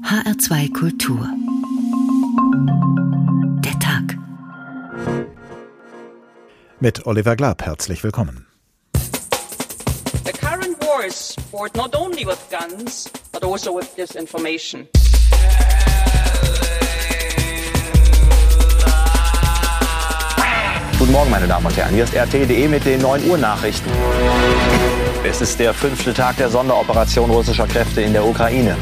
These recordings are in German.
HR2 Kultur. Der Tag. Mit Oliver Glab herzlich willkommen. The current war is fought not only with guns, but also with disinformation. Guten Morgen, meine Damen und Herren. Hier ist RT.de mit den 9 Uhr Nachrichten. Es ist der fünfte Tag der Sonderoperation russischer Kräfte in der Ukraine.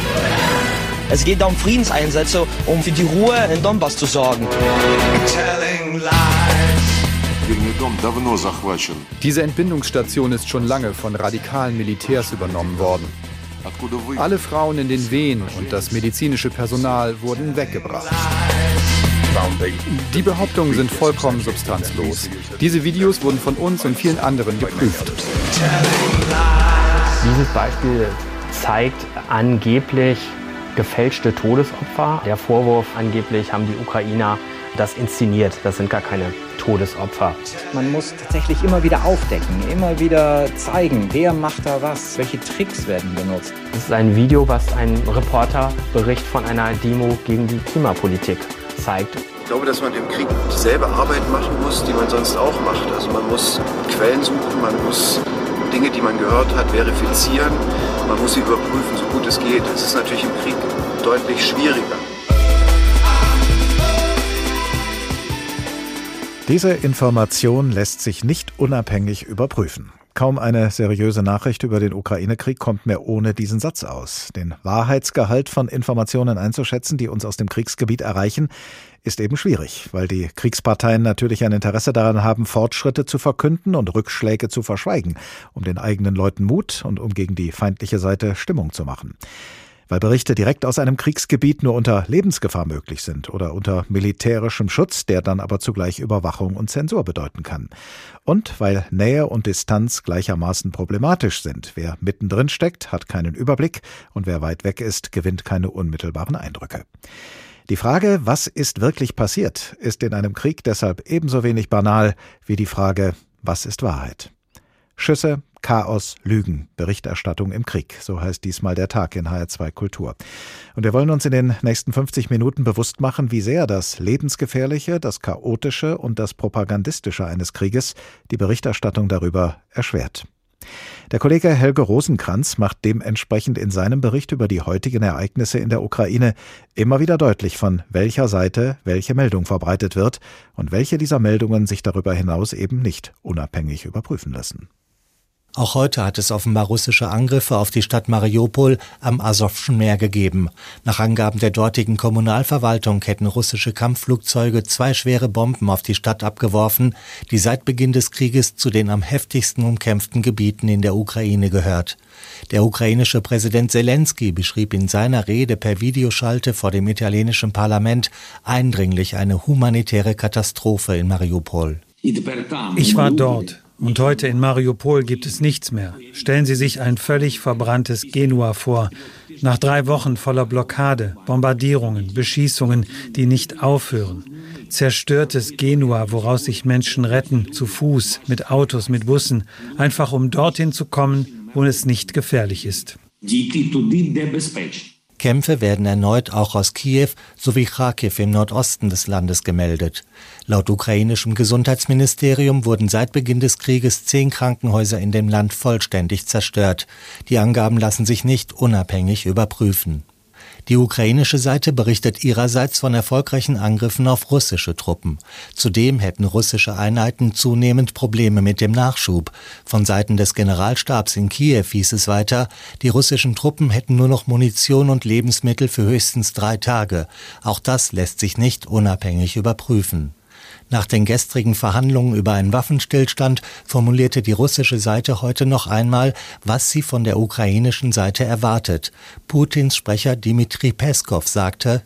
Es geht um Friedenseinsätze, um für die Ruhe in Donbass zu sorgen. Diese Entbindungsstation ist schon lange von radikalen Militärs übernommen worden. Alle Frauen in den Wehen und das medizinische Personal wurden weggebracht. Die Behauptungen sind vollkommen substanzlos. Diese Videos wurden von uns und vielen anderen geprüft. Dieses Beispiel zeigt angeblich gefälschte Todesopfer. Der Vorwurf, angeblich haben die Ukrainer das inszeniert. Das sind gar keine Todesopfer. Man muss tatsächlich immer wieder aufdecken, immer wieder zeigen, wer macht da was, welche Tricks werden benutzt. Das ist ein Video, was ein Reporterbericht von einer Demo gegen die Klimapolitik zeigt. Ich glaube, dass man im Krieg dieselbe Arbeit machen muss, die man sonst auch macht. Also man muss Quellen suchen, man muss Dinge, die man gehört hat, verifizieren, man muss sie überprüfen, so gut es geht. Es ist natürlich im Krieg deutlich schwieriger. Diese Information lässt sich nicht unabhängig überprüfen. Kaum eine seriöse Nachricht über den Ukraine-Krieg kommt mehr ohne diesen Satz aus. Den Wahrheitsgehalt von Informationen einzuschätzen, die uns aus dem Kriegsgebiet erreichen, ist eben schwierig, weil die Kriegsparteien natürlich ein Interesse daran haben, Fortschritte zu verkünden und Rückschläge zu verschweigen, um den eigenen Leuten Mut und um gegen die feindliche Seite Stimmung zu machen weil Berichte direkt aus einem Kriegsgebiet nur unter Lebensgefahr möglich sind oder unter militärischem Schutz, der dann aber zugleich Überwachung und Zensur bedeuten kann. Und weil Nähe und Distanz gleichermaßen problematisch sind. Wer mittendrin steckt, hat keinen Überblick und wer weit weg ist, gewinnt keine unmittelbaren Eindrücke. Die Frage, was ist wirklich passiert, ist in einem Krieg deshalb ebenso wenig banal wie die Frage, was ist Wahrheit? Schüsse, Chaos, Lügen, Berichterstattung im Krieg. So heißt diesmal der Tag in HR2 Kultur. Und wir wollen uns in den nächsten 50 Minuten bewusst machen, wie sehr das Lebensgefährliche, das Chaotische und das Propagandistische eines Krieges die Berichterstattung darüber erschwert. Der Kollege Helge Rosenkranz macht dementsprechend in seinem Bericht über die heutigen Ereignisse in der Ukraine immer wieder deutlich, von welcher Seite welche Meldung verbreitet wird und welche dieser Meldungen sich darüber hinaus eben nicht unabhängig überprüfen lassen. Auch heute hat es offenbar russische Angriffe auf die Stadt Mariupol am Asowschen Meer gegeben. Nach Angaben der dortigen Kommunalverwaltung hätten russische Kampfflugzeuge zwei schwere Bomben auf die Stadt abgeworfen, die seit Beginn des Krieges zu den am heftigsten umkämpften Gebieten in der Ukraine gehört. Der ukrainische Präsident Zelensky beschrieb in seiner Rede per Videoschalte vor dem italienischen Parlament eindringlich eine humanitäre Katastrophe in Mariupol. Ich war dort. Und heute in Mariupol gibt es nichts mehr. Stellen Sie sich ein völlig verbranntes Genua vor. Nach drei Wochen voller Blockade, Bombardierungen, Beschießungen, die nicht aufhören. Zerstörtes Genua, woraus sich Menschen retten, zu Fuß, mit Autos, mit Bussen, einfach um dorthin zu kommen, wo es nicht gefährlich ist. Kämpfe werden erneut auch aus Kiew sowie Kharkiv im Nordosten des Landes gemeldet. Laut ukrainischem Gesundheitsministerium wurden seit Beginn des Krieges zehn Krankenhäuser in dem Land vollständig zerstört. Die Angaben lassen sich nicht unabhängig überprüfen. Die ukrainische Seite berichtet ihrerseits von erfolgreichen Angriffen auf russische Truppen. Zudem hätten russische Einheiten zunehmend Probleme mit dem Nachschub. Von Seiten des Generalstabs in Kiew hieß es weiter, die russischen Truppen hätten nur noch Munition und Lebensmittel für höchstens drei Tage. Auch das lässt sich nicht unabhängig überprüfen. Nach den gestrigen Verhandlungen über einen Waffenstillstand formulierte die russische Seite heute noch einmal, was sie von der ukrainischen Seite erwartet. Putins Sprecher Dmitri Peskov sagte,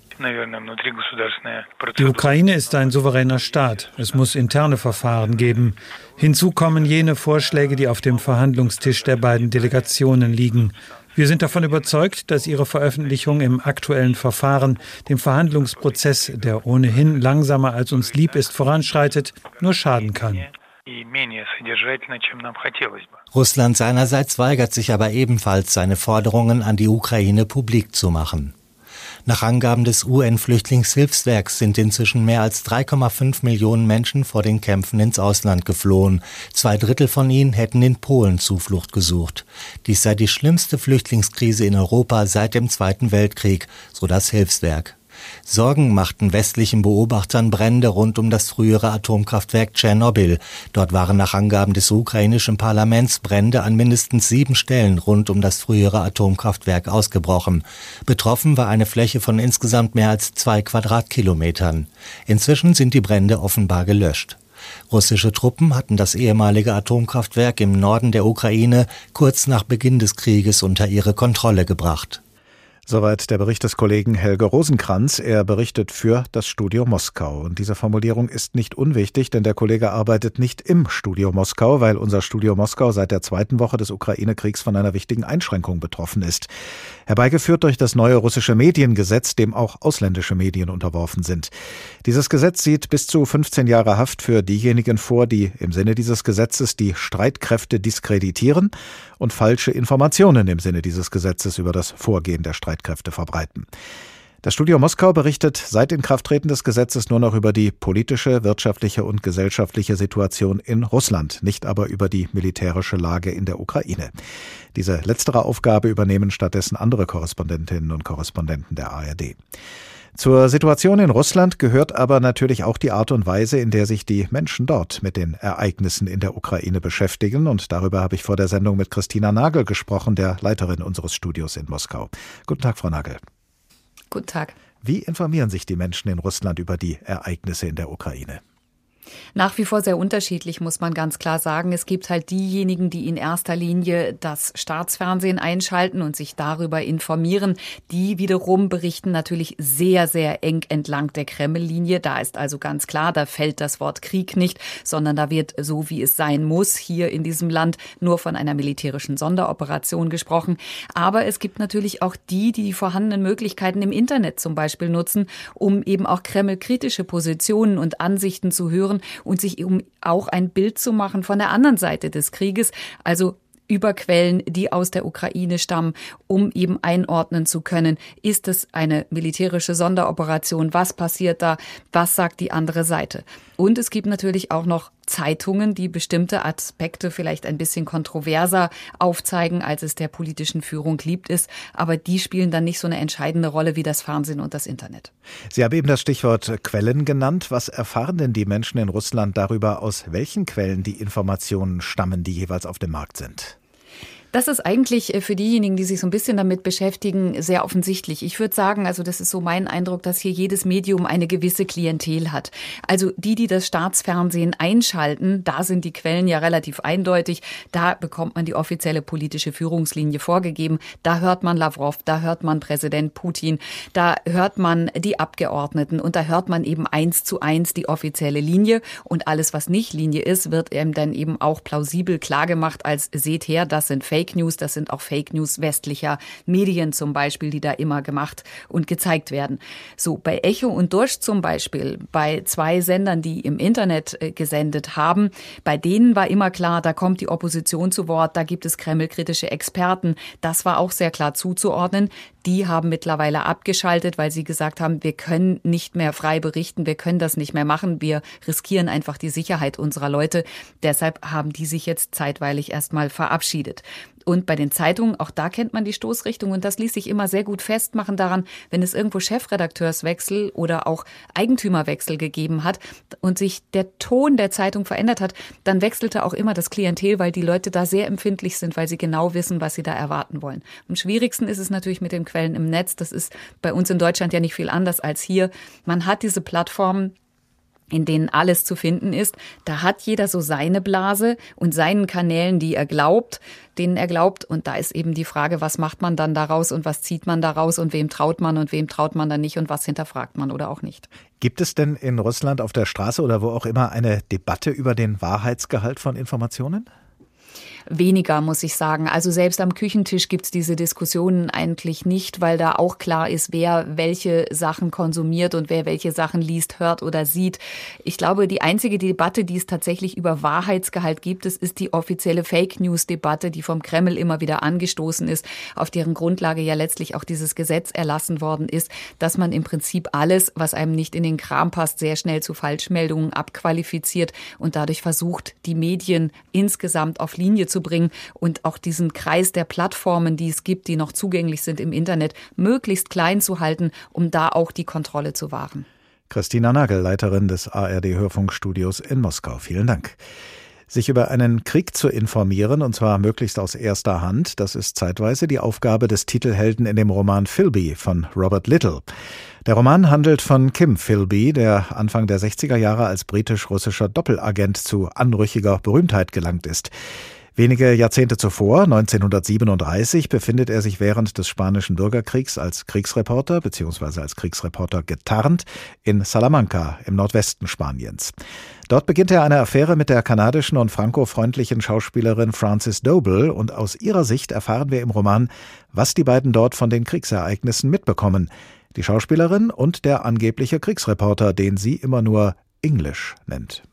die Ukraine ist ein souveräner Staat. Es muss interne Verfahren geben. Hinzu kommen jene Vorschläge, die auf dem Verhandlungstisch der beiden Delegationen liegen. Wir sind davon überzeugt, dass Ihre Veröffentlichung im aktuellen Verfahren dem Verhandlungsprozess, der ohnehin langsamer als uns lieb ist, voranschreitet, nur schaden kann. Russland seinerseits weigert sich aber ebenfalls, seine Forderungen an die Ukraine publik zu machen. Nach Angaben des UN-Flüchtlingshilfswerks sind inzwischen mehr als 3,5 Millionen Menschen vor den Kämpfen ins Ausland geflohen. Zwei Drittel von ihnen hätten in Polen Zuflucht gesucht. Dies sei die schlimmste Flüchtlingskrise in Europa seit dem Zweiten Weltkrieg, so das Hilfswerk. Sorgen machten westlichen Beobachtern Brände rund um das frühere Atomkraftwerk Tschernobyl. Dort waren nach Angaben des ukrainischen Parlaments Brände an mindestens sieben Stellen rund um das frühere Atomkraftwerk ausgebrochen. Betroffen war eine Fläche von insgesamt mehr als zwei Quadratkilometern. Inzwischen sind die Brände offenbar gelöscht. Russische Truppen hatten das ehemalige Atomkraftwerk im Norden der Ukraine kurz nach Beginn des Krieges unter ihre Kontrolle gebracht. Soweit der Bericht des Kollegen Helge Rosenkranz. Er berichtet für das Studio Moskau. Und diese Formulierung ist nicht unwichtig, denn der Kollege arbeitet nicht im Studio Moskau, weil unser Studio Moskau seit der zweiten Woche des Ukraine-Kriegs von einer wichtigen Einschränkung betroffen ist. Herbeigeführt durch das neue russische Mediengesetz, dem auch ausländische Medien unterworfen sind. Dieses Gesetz sieht bis zu 15 Jahre Haft für diejenigen vor, die im Sinne dieses Gesetzes die Streitkräfte diskreditieren und falsche Informationen im Sinne dieses Gesetzes über das Vorgehen der Streitkräfte verbreiten. Das Studio Moskau berichtet seit Inkrafttreten des Gesetzes nur noch über die politische, wirtschaftliche und gesellschaftliche Situation in Russland, nicht aber über die militärische Lage in der Ukraine. Diese letztere Aufgabe übernehmen stattdessen andere Korrespondentinnen und Korrespondenten der ARD. Zur Situation in Russland gehört aber natürlich auch die Art und Weise, in der sich die Menschen dort mit den Ereignissen in der Ukraine beschäftigen. Und darüber habe ich vor der Sendung mit Christina Nagel gesprochen, der Leiterin unseres Studios in Moskau. Guten Tag, Frau Nagel. Guten Tag. Wie informieren sich die Menschen in Russland über die Ereignisse in der Ukraine? Nach wie vor sehr unterschiedlich, muss man ganz klar sagen. Es gibt halt diejenigen, die in erster Linie das Staatsfernsehen einschalten und sich darüber informieren. Die wiederum berichten natürlich sehr, sehr eng entlang der Kreml-Linie. Da ist also ganz klar, da fällt das Wort Krieg nicht, sondern da wird so, wie es sein muss, hier in diesem Land nur von einer militärischen Sonderoperation gesprochen. Aber es gibt natürlich auch die, die die vorhandenen Möglichkeiten im Internet zum Beispiel nutzen, um eben auch Kreml-kritische Positionen und Ansichten zu hören und sich um auch ein Bild zu machen von der anderen Seite des Krieges, also über Quellen, die aus der Ukraine stammen, um eben einordnen zu können, ist es eine militärische Sonderoperation, was passiert da, was sagt die andere Seite. Und es gibt natürlich auch noch Zeitungen, die bestimmte Aspekte vielleicht ein bisschen kontroverser aufzeigen, als es der politischen Führung liebt ist. Aber die spielen dann nicht so eine entscheidende Rolle wie das Fernsehen und das Internet. Sie haben eben das Stichwort Quellen genannt. Was erfahren denn die Menschen in Russland darüber, aus welchen Quellen die Informationen stammen, die jeweils auf dem Markt sind? Das ist eigentlich äh, für diejenigen, die sich so ein bisschen damit beschäftigen, sehr offensichtlich. Ich würde sagen, also das ist so mein Eindruck, dass hier jedes Medium eine gewisse Klientel hat. Also die, die das Staatsfernsehen einschalten, da sind die Quellen ja relativ eindeutig. Da bekommt man die offizielle politische Führungslinie vorgegeben. Da hört man Lavrov, da hört man Präsident Putin, da hört man die Abgeordneten und da hört man eben eins zu eins die offizielle Linie. Und alles, was nicht Linie ist, wird eben dann eben auch plausibel klargemacht als seht her, das sind Fake Fake News. Das sind auch Fake News westlicher Medien zum Beispiel, die da immer gemacht und gezeigt werden. So, bei Echo und Durst zum Beispiel, bei zwei Sendern, die im Internet äh, gesendet haben, bei denen war immer klar, da kommt die Opposition zu Wort, da gibt es kremlkritische Experten. Das war auch sehr klar zuzuordnen. Die haben mittlerweile abgeschaltet, weil sie gesagt haben, wir können nicht mehr frei berichten, wir können das nicht mehr machen, wir riskieren einfach die Sicherheit unserer Leute. Deshalb haben die sich jetzt zeitweilig erstmal verabschiedet. Und bei den Zeitungen, auch da kennt man die Stoßrichtung und das ließ sich immer sehr gut festmachen daran, wenn es irgendwo Chefredakteurswechsel oder auch Eigentümerwechsel gegeben hat und sich der Ton der Zeitung verändert hat, dann wechselte auch immer das Klientel, weil die Leute da sehr empfindlich sind, weil sie genau wissen, was sie da erwarten wollen. Am schwierigsten ist es natürlich mit den Quellen im Netz. Das ist bei uns in Deutschland ja nicht viel anders als hier. Man hat diese Plattformen, in denen alles zu finden ist. Da hat jeder so seine Blase und seinen Kanälen, die er glaubt, denen er glaubt. Und da ist eben die Frage, was macht man dann daraus und was zieht man daraus und wem traut man und wem traut man dann nicht und was hinterfragt man oder auch nicht. Gibt es denn in Russland auf der Straße oder wo auch immer eine Debatte über den Wahrheitsgehalt von Informationen? Weniger, muss ich sagen. Also selbst am Küchentisch gibt es diese Diskussionen eigentlich nicht, weil da auch klar ist, wer welche Sachen konsumiert und wer welche Sachen liest, hört oder sieht. Ich glaube, die einzige Debatte, die es tatsächlich über Wahrheitsgehalt gibt, ist die offizielle Fake News Debatte, die vom Kreml immer wieder angestoßen ist, auf deren Grundlage ja letztlich auch dieses Gesetz erlassen worden ist, dass man im Prinzip alles, was einem nicht in den Kram passt, sehr schnell zu Falschmeldungen abqualifiziert und dadurch versucht, die Medien insgesamt auf Linie zu bringen und auch diesen Kreis der Plattformen, die es gibt, die noch zugänglich sind im Internet, möglichst klein zu halten, um da auch die Kontrolle zu wahren. Christina Nagel, Leiterin des ARD Hörfunkstudios in Moskau. Vielen Dank. Sich über einen Krieg zu informieren, und zwar möglichst aus erster Hand, das ist zeitweise die Aufgabe des Titelhelden in dem Roman Philby von Robert Little. Der Roman handelt von Kim Philby, der Anfang der 60er Jahre als britisch-russischer Doppelagent zu anrüchiger Berühmtheit gelangt ist. Wenige Jahrzehnte zuvor, 1937, befindet er sich während des Spanischen Bürgerkriegs als Kriegsreporter bzw. als Kriegsreporter getarnt in Salamanca im Nordwesten Spaniens. Dort beginnt er eine Affäre mit der kanadischen und frankofreundlichen Schauspielerin Frances Doble und aus ihrer Sicht erfahren wir im Roman, was die beiden dort von den Kriegsereignissen mitbekommen. Die Schauspielerin und der angebliche Kriegsreporter, den sie immer nur English nennt.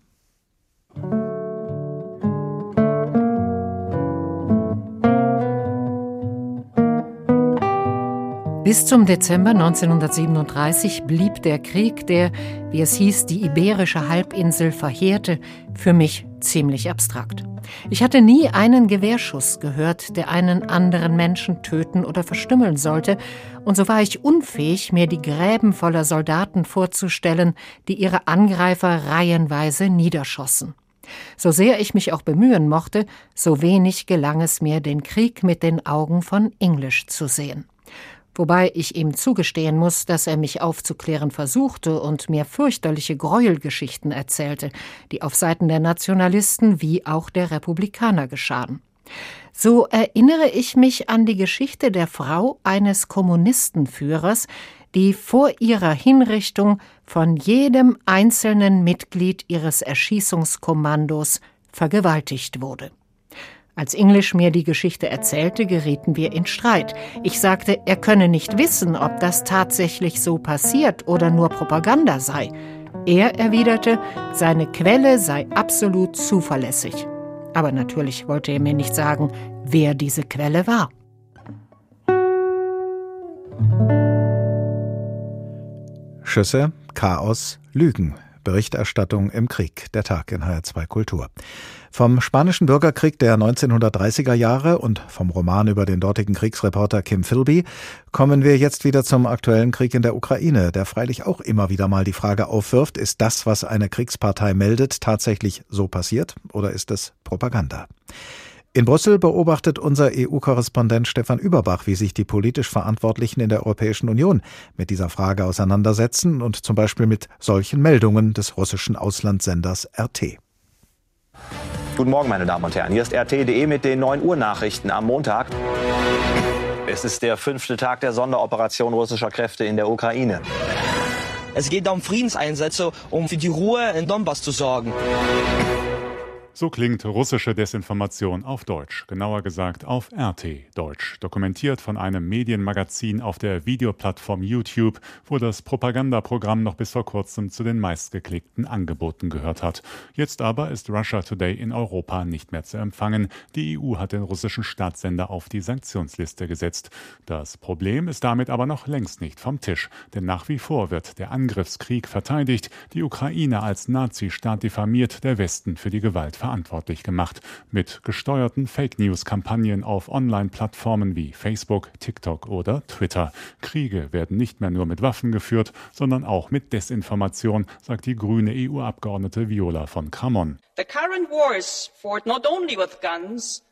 Bis zum Dezember 1937 blieb der Krieg, der, wie es hieß, die iberische Halbinsel verheerte, für mich ziemlich abstrakt. Ich hatte nie einen Gewehrschuss gehört, der einen anderen Menschen töten oder verstümmeln sollte, und so war ich unfähig, mir die Gräben voller Soldaten vorzustellen, die ihre Angreifer reihenweise niederschossen. So sehr ich mich auch bemühen mochte, so wenig gelang es mir, den Krieg mit den Augen von Englisch zu sehen wobei ich ihm zugestehen muss, dass er mich aufzuklären versuchte und mir fürchterliche Gräuelgeschichten erzählte, die auf Seiten der Nationalisten wie auch der Republikaner geschahen. So erinnere ich mich an die Geschichte der Frau eines Kommunistenführers, die vor ihrer Hinrichtung von jedem einzelnen Mitglied ihres Erschießungskommandos vergewaltigt wurde. Als English mir die Geschichte erzählte, gerieten wir in Streit. Ich sagte, er könne nicht wissen, ob das tatsächlich so passiert oder nur Propaganda sei. Er erwiderte, seine Quelle sei absolut zuverlässig. Aber natürlich wollte er mir nicht sagen, wer diese Quelle war. Schüsse, Chaos, Lügen. Berichterstattung im Krieg, der Tag in HR2 Kultur. Vom spanischen Bürgerkrieg der 1930er Jahre und vom Roman über den dortigen Kriegsreporter Kim Philby kommen wir jetzt wieder zum aktuellen Krieg in der Ukraine, der freilich auch immer wieder mal die Frage aufwirft, ist das, was eine Kriegspartei meldet, tatsächlich so passiert oder ist es Propaganda? In Brüssel beobachtet unser EU-Korrespondent Stefan Überbach, wie sich die politisch Verantwortlichen in der Europäischen Union mit dieser Frage auseinandersetzen und zum Beispiel mit solchen Meldungen des russischen Auslandssenders RT. Guten Morgen, meine Damen und Herren. Hier ist RT.de mit den 9 Uhr Nachrichten am Montag. Es ist der fünfte Tag der Sonderoperation russischer Kräfte in der Ukraine. Es geht um Friedenseinsätze, um für die Ruhe in Donbass zu sorgen. So klingt russische Desinformation auf Deutsch, genauer gesagt auf RT Deutsch, dokumentiert von einem Medienmagazin auf der Videoplattform YouTube, wo das Propagandaprogramm noch bis vor kurzem zu den meistgeklickten Angeboten gehört hat. Jetzt aber ist Russia Today in Europa nicht mehr zu empfangen. Die EU hat den russischen Staatssender auf die Sanktionsliste gesetzt. Das Problem ist damit aber noch längst nicht vom Tisch, denn nach wie vor wird der Angriffskrieg verteidigt, die Ukraine als Nazistaat diffamiert, der Westen für die Gewalt verantwortlich gemacht, mit gesteuerten Fake News-Kampagnen auf Online-Plattformen wie Facebook, TikTok oder Twitter. Kriege werden nicht mehr nur mit Waffen geführt, sondern auch mit Desinformation, sagt die grüne EU-Abgeordnete Viola von Kramon. The current war is fought not only with guns,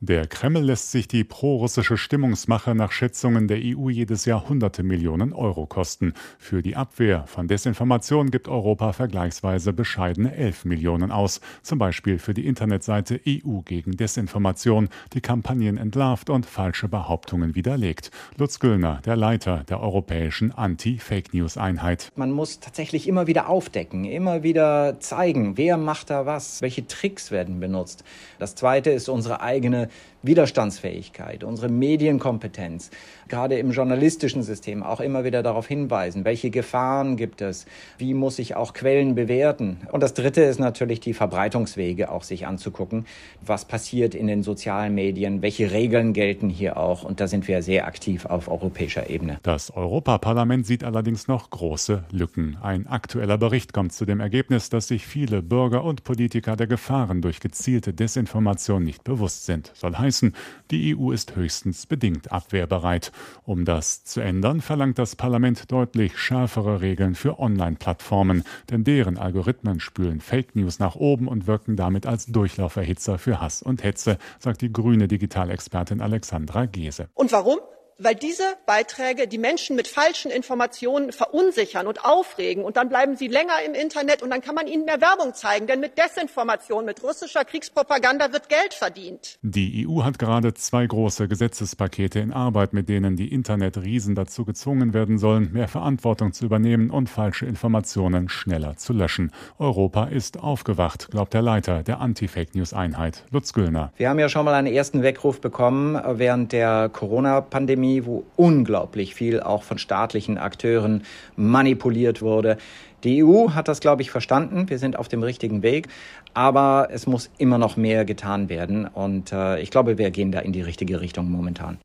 der Kreml lässt sich die prorussische Stimmungsmache nach Schätzungen der EU jedes Jahr hunderte Millionen Euro kosten. Für die Abwehr von Desinformation gibt Europa vergleichsweise bescheidene 11 Millionen aus, zum Beispiel für die Internetseite EU gegen Desinformation, die Kampagnen entlarvt und falsche Behauptungen widerlegt. Lutz Güllner, der Leiter der europäischen Anti-Fake News Einheit. Man muss tatsächlich immer wieder aufdecken, immer wieder zeigen, wer macht da was, welche Tricks werden benutzt. Das Zweite ist unsere eigene Widerstandsfähigkeit, unsere Medienkompetenz, gerade im journalistischen System auch immer wieder darauf hinweisen, welche Gefahren gibt es, wie muss ich auch Quellen bewerten. Und das Dritte ist natürlich die Verbreitungswege auch sich anzugucken, was passiert in den sozialen Medien, welche Regeln gelten hier auch. Und da sind wir sehr aktiv auf europäischer Ebene. Das Europaparlament sieht allerdings noch große Lücken. Ein aktueller Bericht kommt zu dem Ergebnis, dass sich viele Bürger und Politiker der Gefahren durch gezielte Desinformation nicht bewusst sind. Soll heißen, die EU ist höchstens bedingt abwehrbereit. Um das zu ändern, verlangt das Parlament deutlich schärfere Regeln für Online-Plattformen, denn deren Algorithmen spülen Fake News nach oben und wirken damit als Durchlauferhitzer für Hass und Hetze, sagt die grüne Digitalexpertin Alexandra Gese. Und warum? Weil diese Beiträge die Menschen mit falschen Informationen verunsichern und aufregen. Und dann bleiben sie länger im Internet und dann kann man ihnen mehr Werbung zeigen. Denn mit Desinformation, mit russischer Kriegspropaganda wird Geld verdient. Die EU hat gerade zwei große Gesetzespakete in Arbeit, mit denen die Internetriesen dazu gezwungen werden sollen, mehr Verantwortung zu übernehmen und falsche Informationen schneller zu löschen. Europa ist aufgewacht, glaubt der Leiter der Anti-Fake-News-Einheit, Lutz Güllner. Wir haben ja schon mal einen ersten Weckruf bekommen während der Corona-Pandemie Pandemie, wo unglaublich viel auch von staatlichen Akteuren manipuliert wurde. Die EU hat das, glaube ich, verstanden. Wir sind auf dem richtigen Weg. Aber es muss immer noch mehr getan werden. Und äh, ich glaube, wir gehen da in die richtige Richtung momentan.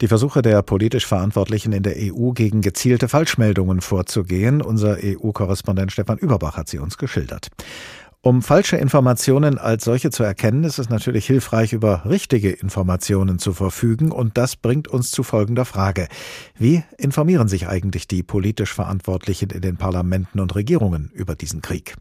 Die Versuche der politisch Verantwortlichen in der EU gegen gezielte Falschmeldungen vorzugehen, unser EU-Korrespondent Stefan Überbach hat sie uns geschildert. Um falsche Informationen als solche zu erkennen, ist es natürlich hilfreich, über richtige Informationen zu verfügen. Und das bringt uns zu folgender Frage. Wie informieren sich eigentlich die politisch Verantwortlichen in den Parlamenten und Regierungen über diesen Krieg?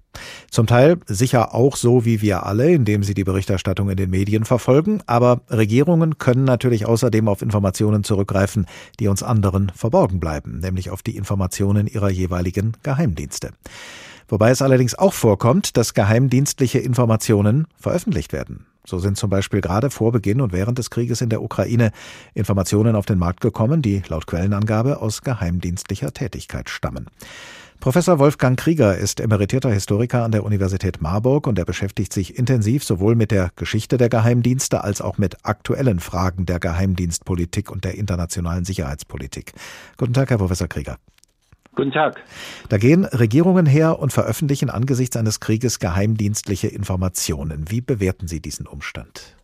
Zum Teil sicher auch so wie wir alle, indem sie die Berichterstattung in den Medien verfolgen. Aber Regierungen können natürlich außerdem auf Informationen zurückgreifen, die uns anderen verborgen bleiben, nämlich auf die Informationen ihrer jeweiligen Geheimdienste. Wobei es allerdings auch vorkommt, dass geheimdienstliche Informationen veröffentlicht werden. So sind zum Beispiel gerade vor Beginn und während des Krieges in der Ukraine Informationen auf den Markt gekommen, die laut Quellenangabe aus geheimdienstlicher Tätigkeit stammen. Professor Wolfgang Krieger ist emeritierter Historiker an der Universität Marburg und er beschäftigt sich intensiv sowohl mit der Geschichte der Geheimdienste als auch mit aktuellen Fragen der Geheimdienstpolitik und der internationalen Sicherheitspolitik. Guten Tag, Herr Professor Krieger. Guten Tag. Da gehen Regierungen her und veröffentlichen angesichts eines Krieges geheimdienstliche Informationen. Wie bewerten Sie diesen Umstand?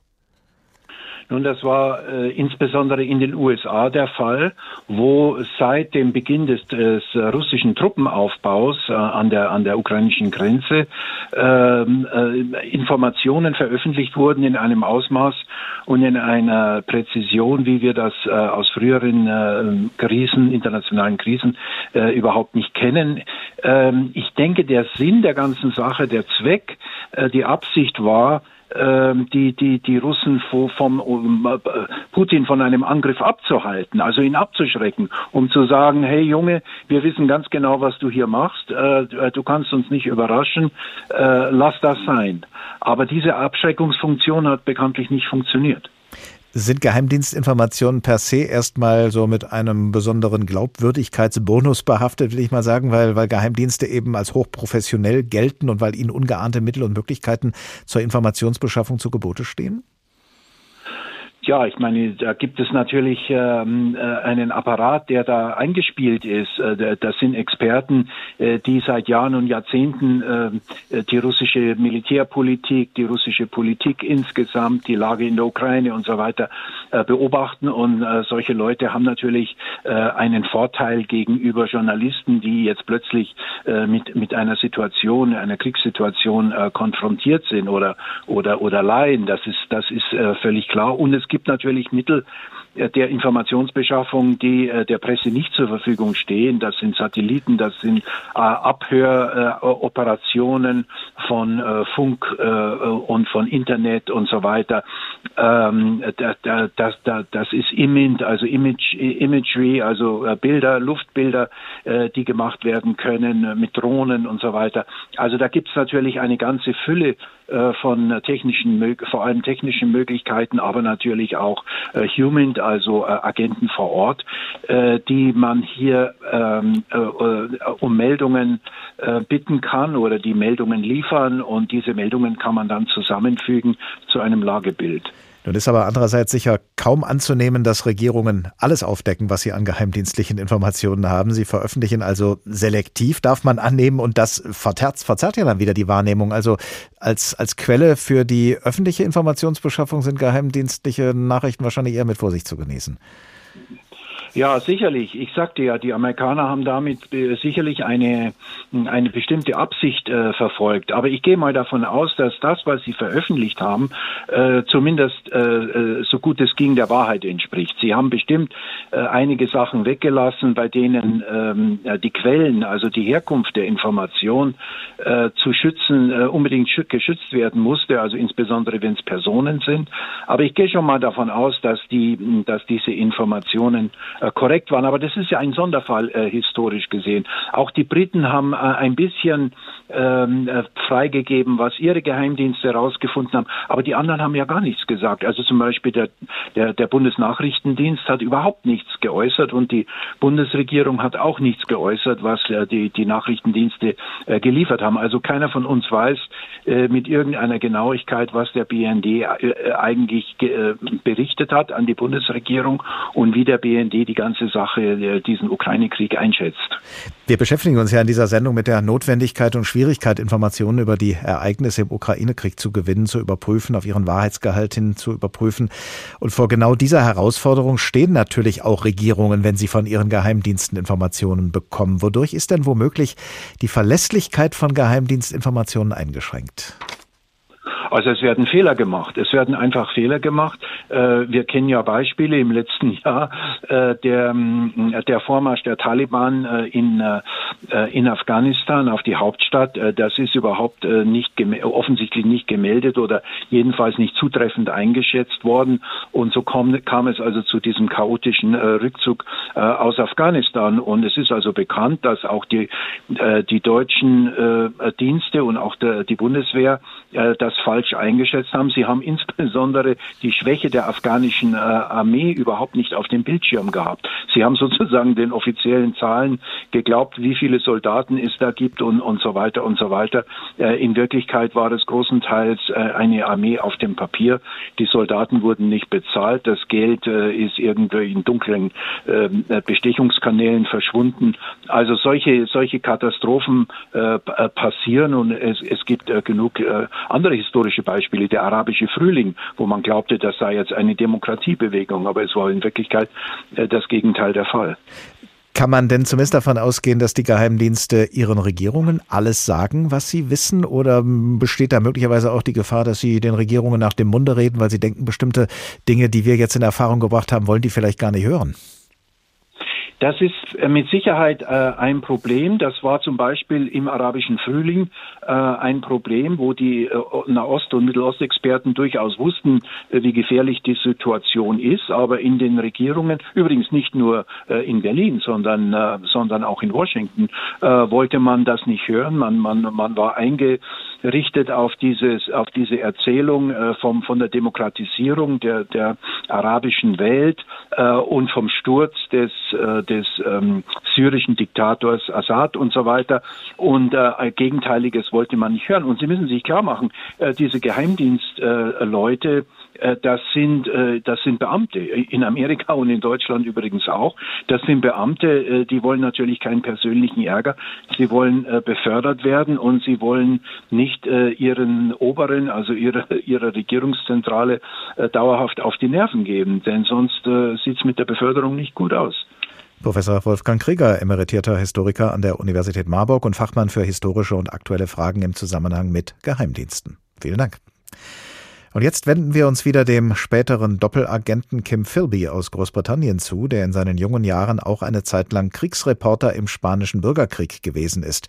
Nun, das war äh, insbesondere in den USA der Fall, wo seit dem Beginn des, des russischen Truppenaufbaus äh, an, der, an der ukrainischen Grenze ähm, äh, Informationen veröffentlicht wurden in einem Ausmaß und in einer Präzision, wie wir das äh, aus früheren äh, Krisen, internationalen Krisen äh, überhaupt nicht kennen. Ähm, ich denke, der Sinn der ganzen Sache, der Zweck, äh, die Absicht war, die, die, die Russen vom um, Putin von einem Angriff abzuhalten, also ihn abzuschrecken, um zu sagen, hey Junge, wir wissen ganz genau, was du hier machst, äh, du kannst uns nicht überraschen, äh, lass das sein. Aber diese Abschreckungsfunktion hat bekanntlich nicht funktioniert. Sind Geheimdienstinformationen per se erstmal so mit einem besonderen Glaubwürdigkeitsbonus behaftet, will ich mal sagen, weil, weil Geheimdienste eben als hochprofessionell gelten und weil ihnen ungeahnte Mittel und Möglichkeiten zur Informationsbeschaffung zu Gebote stehen? Ja, ich meine, da gibt es natürlich ähm, äh, einen Apparat, der da eingespielt ist. Äh, das sind Experten, äh, die seit Jahren und Jahrzehnten äh, die russische Militärpolitik, die russische Politik insgesamt, die Lage in der Ukraine und so weiter äh, beobachten. Und äh, solche Leute haben natürlich äh, einen Vorteil gegenüber Journalisten, die jetzt plötzlich äh, mit mit einer Situation, einer Kriegssituation äh, konfrontiert sind oder oder oder Laien. Das ist das ist äh, völlig klar. Und es gibt natürlich Mittel der Informationsbeschaffung, die äh, der Presse nicht zur Verfügung stehen. Das sind Satelliten, das sind äh, Abhöroperationen von äh, Funk äh, und von Internet und so weiter. Ähm, das, das, das, ist Imint, also Image, Imagery, also äh, Bilder, Luftbilder, die gemacht werden können mit Drohnen und so weiter. Also da gibt es natürlich eine ganze Fülle äh, von technischen, vor allem technischen Möglichkeiten, aber natürlich auch äh, Human, also äh, Agenten vor Ort, die man hier ähm, äh, um Meldungen äh, bitten kann oder die Meldungen liefern und diese Meldungen kann man dann zusammenfügen zu einem Lagebild. Nun ist aber andererseits sicher kaum anzunehmen, dass Regierungen alles aufdecken, was sie an geheimdienstlichen Informationen haben. Sie veröffentlichen also selektiv, darf man annehmen, und das verzerrt, verzerrt ja dann wieder die Wahrnehmung. Also als, als Quelle für die öffentliche Informationsbeschaffung sind geheimdienstliche Nachrichten wahrscheinlich eher mit Vorsicht zu genießen. Ja, sicherlich. Ich sagte ja, die Amerikaner haben damit äh, sicherlich eine, eine bestimmte Absicht äh, verfolgt. Aber ich gehe mal davon aus, dass das, was sie veröffentlicht haben, äh, zumindest äh, äh so gut es ging der Wahrheit entspricht. Sie haben bestimmt äh, einige Sachen weggelassen, bei denen ähm, die Quellen, also die Herkunft der Information zu schützen, unbedingt geschützt werden musste, also insbesondere wenn es Personen sind. Aber ich gehe schon mal davon aus, dass die, dass diese Informationen äh, korrekt waren. Aber das ist ja ein Sonderfall äh, historisch gesehen. Auch die Briten haben äh, ein bisschen ähm, äh, freigegeben, was ihre Geheimdienste herausgefunden haben. Aber die anderen haben ja gar nichts gesagt. Also zum Beispiel der, der, der Bundesnachrichtendienst hat überhaupt nichts geäußert und die Bundesregierung hat auch nichts geäußert, was äh, die, die Nachrichtendienste äh, geliefert haben. Also keiner von uns weiß äh, mit irgendeiner Genauigkeit, was der BND äh, eigentlich äh, berichtet hat an die Bundesregierung und wie der BND die ganze Sache, diesen Ukraine-Krieg einschätzt. Wir beschäftigen uns ja in dieser Sendung mit der Notwendigkeit und Schwierigkeit, Informationen über die Ereignisse im Ukraine-Krieg zu gewinnen, zu überprüfen, auf ihren Wahrheitsgehalt hin zu überprüfen. Und vor genau dieser Herausforderung stehen natürlich auch Regierungen, wenn sie von ihren Geheimdiensten Informationen bekommen. Wodurch ist denn womöglich die Verlässlichkeit von Geheimdienstinformationen eingeschränkt? Also es werden Fehler gemacht. Es werden einfach Fehler gemacht. Äh, wir kennen ja Beispiele im letzten Jahr äh, der, äh, der Vormarsch der Taliban in, in Afghanistan auf die Hauptstadt. Das ist überhaupt nicht offensichtlich nicht gemeldet oder jedenfalls nicht zutreffend eingeschätzt worden. Und so kam, kam es also zu diesem chaotischen Rückzug aus Afghanistan. Und es ist also bekannt, dass auch die, die deutschen Dienste und auch die Bundeswehr das falsch eingeschätzt haben. Sie haben insbesondere die Schwäche der afghanischen äh, Armee überhaupt nicht auf dem Bildschirm gehabt. Sie haben sozusagen den offiziellen Zahlen geglaubt, wie viele Soldaten es da gibt und, und so weiter und so weiter. Äh, in Wirklichkeit war es großenteils äh, eine Armee auf dem Papier. Die Soldaten wurden nicht bezahlt. Das Geld äh, ist irgendwie in dunklen ähm, äh, Bestechungskanälen verschwunden. Also solche, solche Katastrophen äh, passieren und es, es gibt genug andere historische Beispiele. Der arabische Frühling, wo man glaubte, das sei jetzt eine Demokratiebewegung, aber es war in Wirklichkeit äh, das Gegenteil der Fall. Kann man denn zumindest davon ausgehen, dass die Geheimdienste ihren Regierungen alles sagen, was sie wissen? Oder besteht da möglicherweise auch die Gefahr, dass sie den Regierungen nach dem Munde reden, weil sie denken, bestimmte Dinge, die wir jetzt in Erfahrung gebracht haben, wollen die vielleicht gar nicht hören? Das ist äh, mit Sicherheit äh, ein Problem. Das war zum Beispiel im arabischen Frühling äh, ein Problem, wo die äh, Nahost- und Mittelostexperten durchaus wussten, äh, wie gefährlich die Situation ist. Aber in den Regierungen, übrigens nicht nur äh, in Berlin, sondern, sondern auch in Washington, wollte man das nicht hören. Man, man, man war eingerichtet auf, dieses, auf diese Erzählung äh, vom, von der Demokratisierung der, der arabischen Welt und vom Sturz des, des ähm, syrischen Diktators Assad und so weiter. Und äh, Gegenteiliges wollte man nicht hören. Und Sie müssen sich klar machen, äh, diese Geheimdienstleute, äh, das sind, äh, das sind Beamte. In Amerika und in Deutschland übrigens auch. Das sind Beamte, äh, die wollen natürlich keinen persönlichen Ärger. Sie wollen äh, befördert werden und sie wollen nicht äh, ihren Oberen, also ihre, ihrer Regierungszentrale, äh, dauerhaft auf die Nerven geben. Denn sonst äh, sieht es mit der Beförderung nicht gut aus. Professor Wolfgang Krieger, emeritierter Historiker an der Universität Marburg und Fachmann für historische und aktuelle Fragen im Zusammenhang mit Geheimdiensten. Vielen Dank. Und jetzt wenden wir uns wieder dem späteren Doppelagenten Kim Philby aus Großbritannien zu, der in seinen jungen Jahren auch eine Zeit lang Kriegsreporter im spanischen Bürgerkrieg gewesen ist.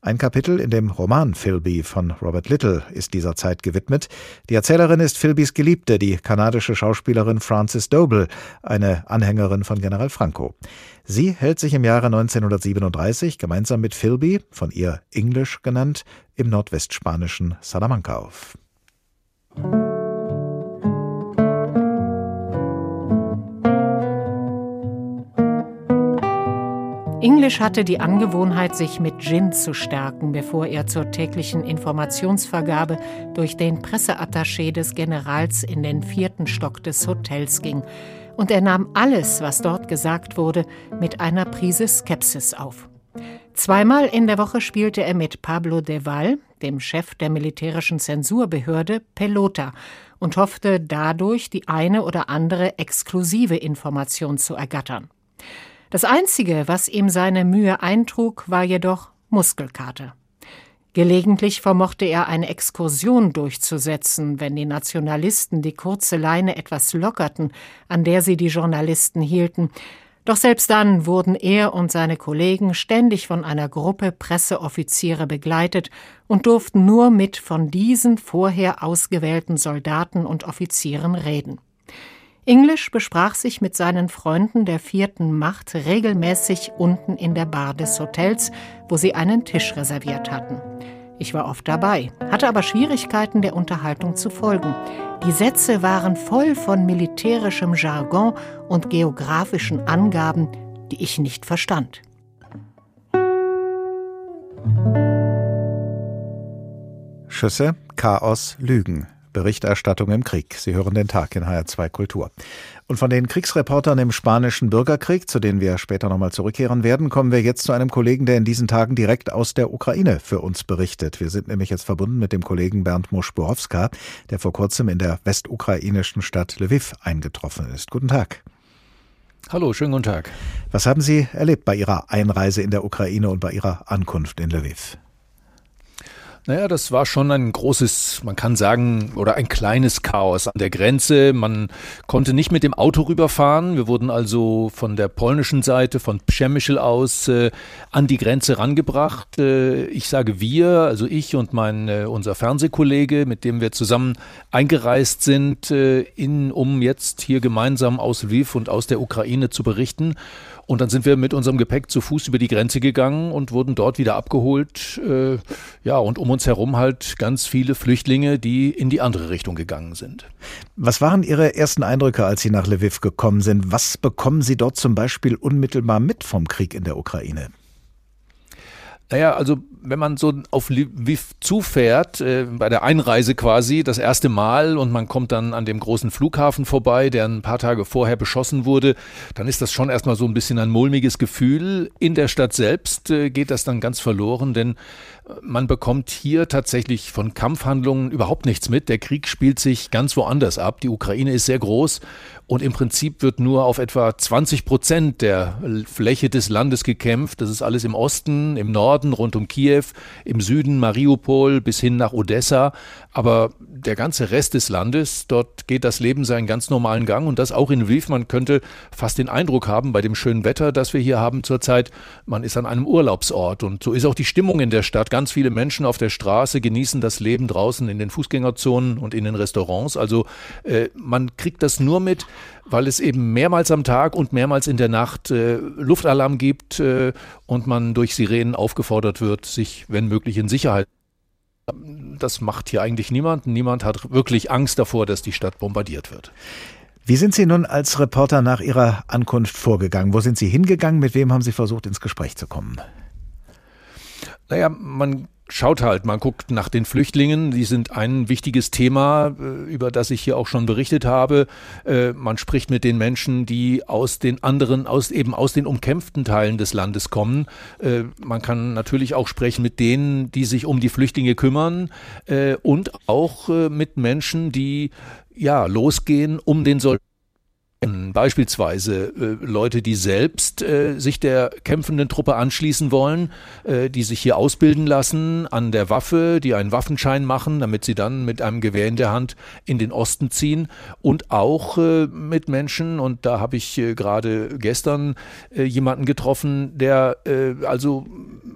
Ein Kapitel in dem Roman Philby von Robert Little ist dieser Zeit gewidmet. Die Erzählerin ist Philbys Geliebte, die kanadische Schauspielerin Frances Doble, eine Anhängerin von General Franco. Sie hält sich im Jahre 1937 gemeinsam mit Philby, von ihr English genannt, im nordwestspanischen Salamanca auf. English hatte die Angewohnheit, sich mit Gin zu stärken, bevor er zur täglichen Informationsvergabe durch den Presseattaché des Generals in den vierten Stock des Hotels ging. Und er nahm alles, was dort gesagt wurde, mit einer Prise Skepsis auf. Zweimal in der Woche spielte er mit Pablo de Val, dem Chef der militärischen Zensurbehörde, Pelota und hoffte dadurch die eine oder andere exklusive Information zu ergattern. Das Einzige, was ihm seine Mühe eintrug, war jedoch Muskelkater. Gelegentlich vermochte er eine Exkursion durchzusetzen, wenn die Nationalisten die kurze Leine etwas lockerten, an der sie die Journalisten hielten. Doch selbst dann wurden er und seine Kollegen ständig von einer Gruppe Presseoffiziere begleitet und durften nur mit von diesen vorher ausgewählten Soldaten und Offizieren reden. English besprach sich mit seinen Freunden der vierten Macht regelmäßig unten in der Bar des Hotels, wo sie einen Tisch reserviert hatten. Ich war oft dabei, hatte aber Schwierigkeiten, der Unterhaltung zu folgen. Die Sätze waren voll von militärischem Jargon und geografischen Angaben, die ich nicht verstand. Schüsse, Chaos, Lügen. Berichterstattung im Krieg. Sie hören den Tag in HR2 Kultur. Und von den Kriegsreportern im spanischen Bürgerkrieg, zu denen wir später nochmal zurückkehren werden, kommen wir jetzt zu einem Kollegen, der in diesen Tagen direkt aus der Ukraine für uns berichtet. Wir sind nämlich jetzt verbunden mit dem Kollegen Bernd Moschborowska, der vor kurzem in der westukrainischen Stadt Lviv eingetroffen ist. Guten Tag. Hallo, schönen guten Tag. Was haben Sie erlebt bei Ihrer Einreise in der Ukraine und bei Ihrer Ankunft in Lviv? Naja, das war schon ein großes, man kann sagen, oder ein kleines Chaos an der Grenze. Man konnte nicht mit dem Auto rüberfahren. Wir wurden also von der polnischen Seite, von Przemyśl aus, äh, an die Grenze rangebracht. Äh, ich sage wir, also ich und mein, äh, unser Fernsehkollege, mit dem wir zusammen eingereist sind, äh, in, um jetzt hier gemeinsam aus Lviv und aus der Ukraine zu berichten. Und dann sind wir mit unserem Gepäck zu Fuß über die Grenze gegangen und wurden dort wieder abgeholt. Äh, ja, und um uns herum halt ganz viele Flüchtlinge, die in die andere Richtung gegangen sind. Was waren Ihre ersten Eindrücke, als Sie nach Lviv gekommen sind? Was bekommen Sie dort zum Beispiel unmittelbar mit vom Krieg in der Ukraine? Naja, also wenn man so auf Lviv zufährt, äh, bei der Einreise quasi, das erste Mal und man kommt dann an dem großen Flughafen vorbei, der ein paar Tage vorher beschossen wurde, dann ist das schon erstmal so ein bisschen ein mulmiges Gefühl. In der Stadt selbst äh, geht das dann ganz verloren, denn man bekommt hier tatsächlich von Kampfhandlungen überhaupt nichts mit. Der Krieg spielt sich ganz woanders ab. Die Ukraine ist sehr groß und im Prinzip wird nur auf etwa 20 Prozent der Fläche des Landes gekämpft. Das ist alles im Osten, im Norden, rund um Kiew, im Süden Mariupol bis hin nach Odessa. Aber der ganze Rest des Landes, dort geht das Leben seinen ganz normalen Gang und das auch in Lviv. Man könnte fast den Eindruck haben, bei dem schönen Wetter, das wir hier haben zurzeit, man ist an einem Urlaubsort. Und so ist auch die Stimmung in der Stadt. Ganz viele Menschen auf der Straße genießen das Leben draußen in den Fußgängerzonen und in den Restaurants. Also äh, man kriegt das nur mit, weil es eben mehrmals am Tag und mehrmals in der Nacht äh, Luftalarm gibt äh, und man durch Sirenen aufgefordert wird, sich, wenn möglich, in Sicherheit das macht hier eigentlich niemand. Niemand hat wirklich Angst davor, dass die Stadt bombardiert wird. Wie sind Sie nun als Reporter nach Ihrer Ankunft vorgegangen? Wo sind Sie hingegangen? Mit wem haben Sie versucht, ins Gespräch zu kommen? Naja, man schaut halt, man guckt nach den Flüchtlingen, die sind ein wichtiges Thema, äh, über das ich hier auch schon berichtet habe. Äh, man spricht mit den Menschen, die aus den anderen, aus eben aus den umkämpften Teilen des Landes kommen. Äh, man kann natürlich auch sprechen mit denen, die sich um die Flüchtlinge kümmern und auch mit Menschen, die ja losgehen, um den Soldaten Beispielsweise äh, Leute, die selbst äh, sich der kämpfenden Truppe anschließen wollen, äh, die sich hier ausbilden lassen an der Waffe, die einen Waffenschein machen, damit sie dann mit einem Gewehr in der Hand in den Osten ziehen. Und auch äh, mit Menschen, und da habe ich äh, gerade gestern äh, jemanden getroffen, der also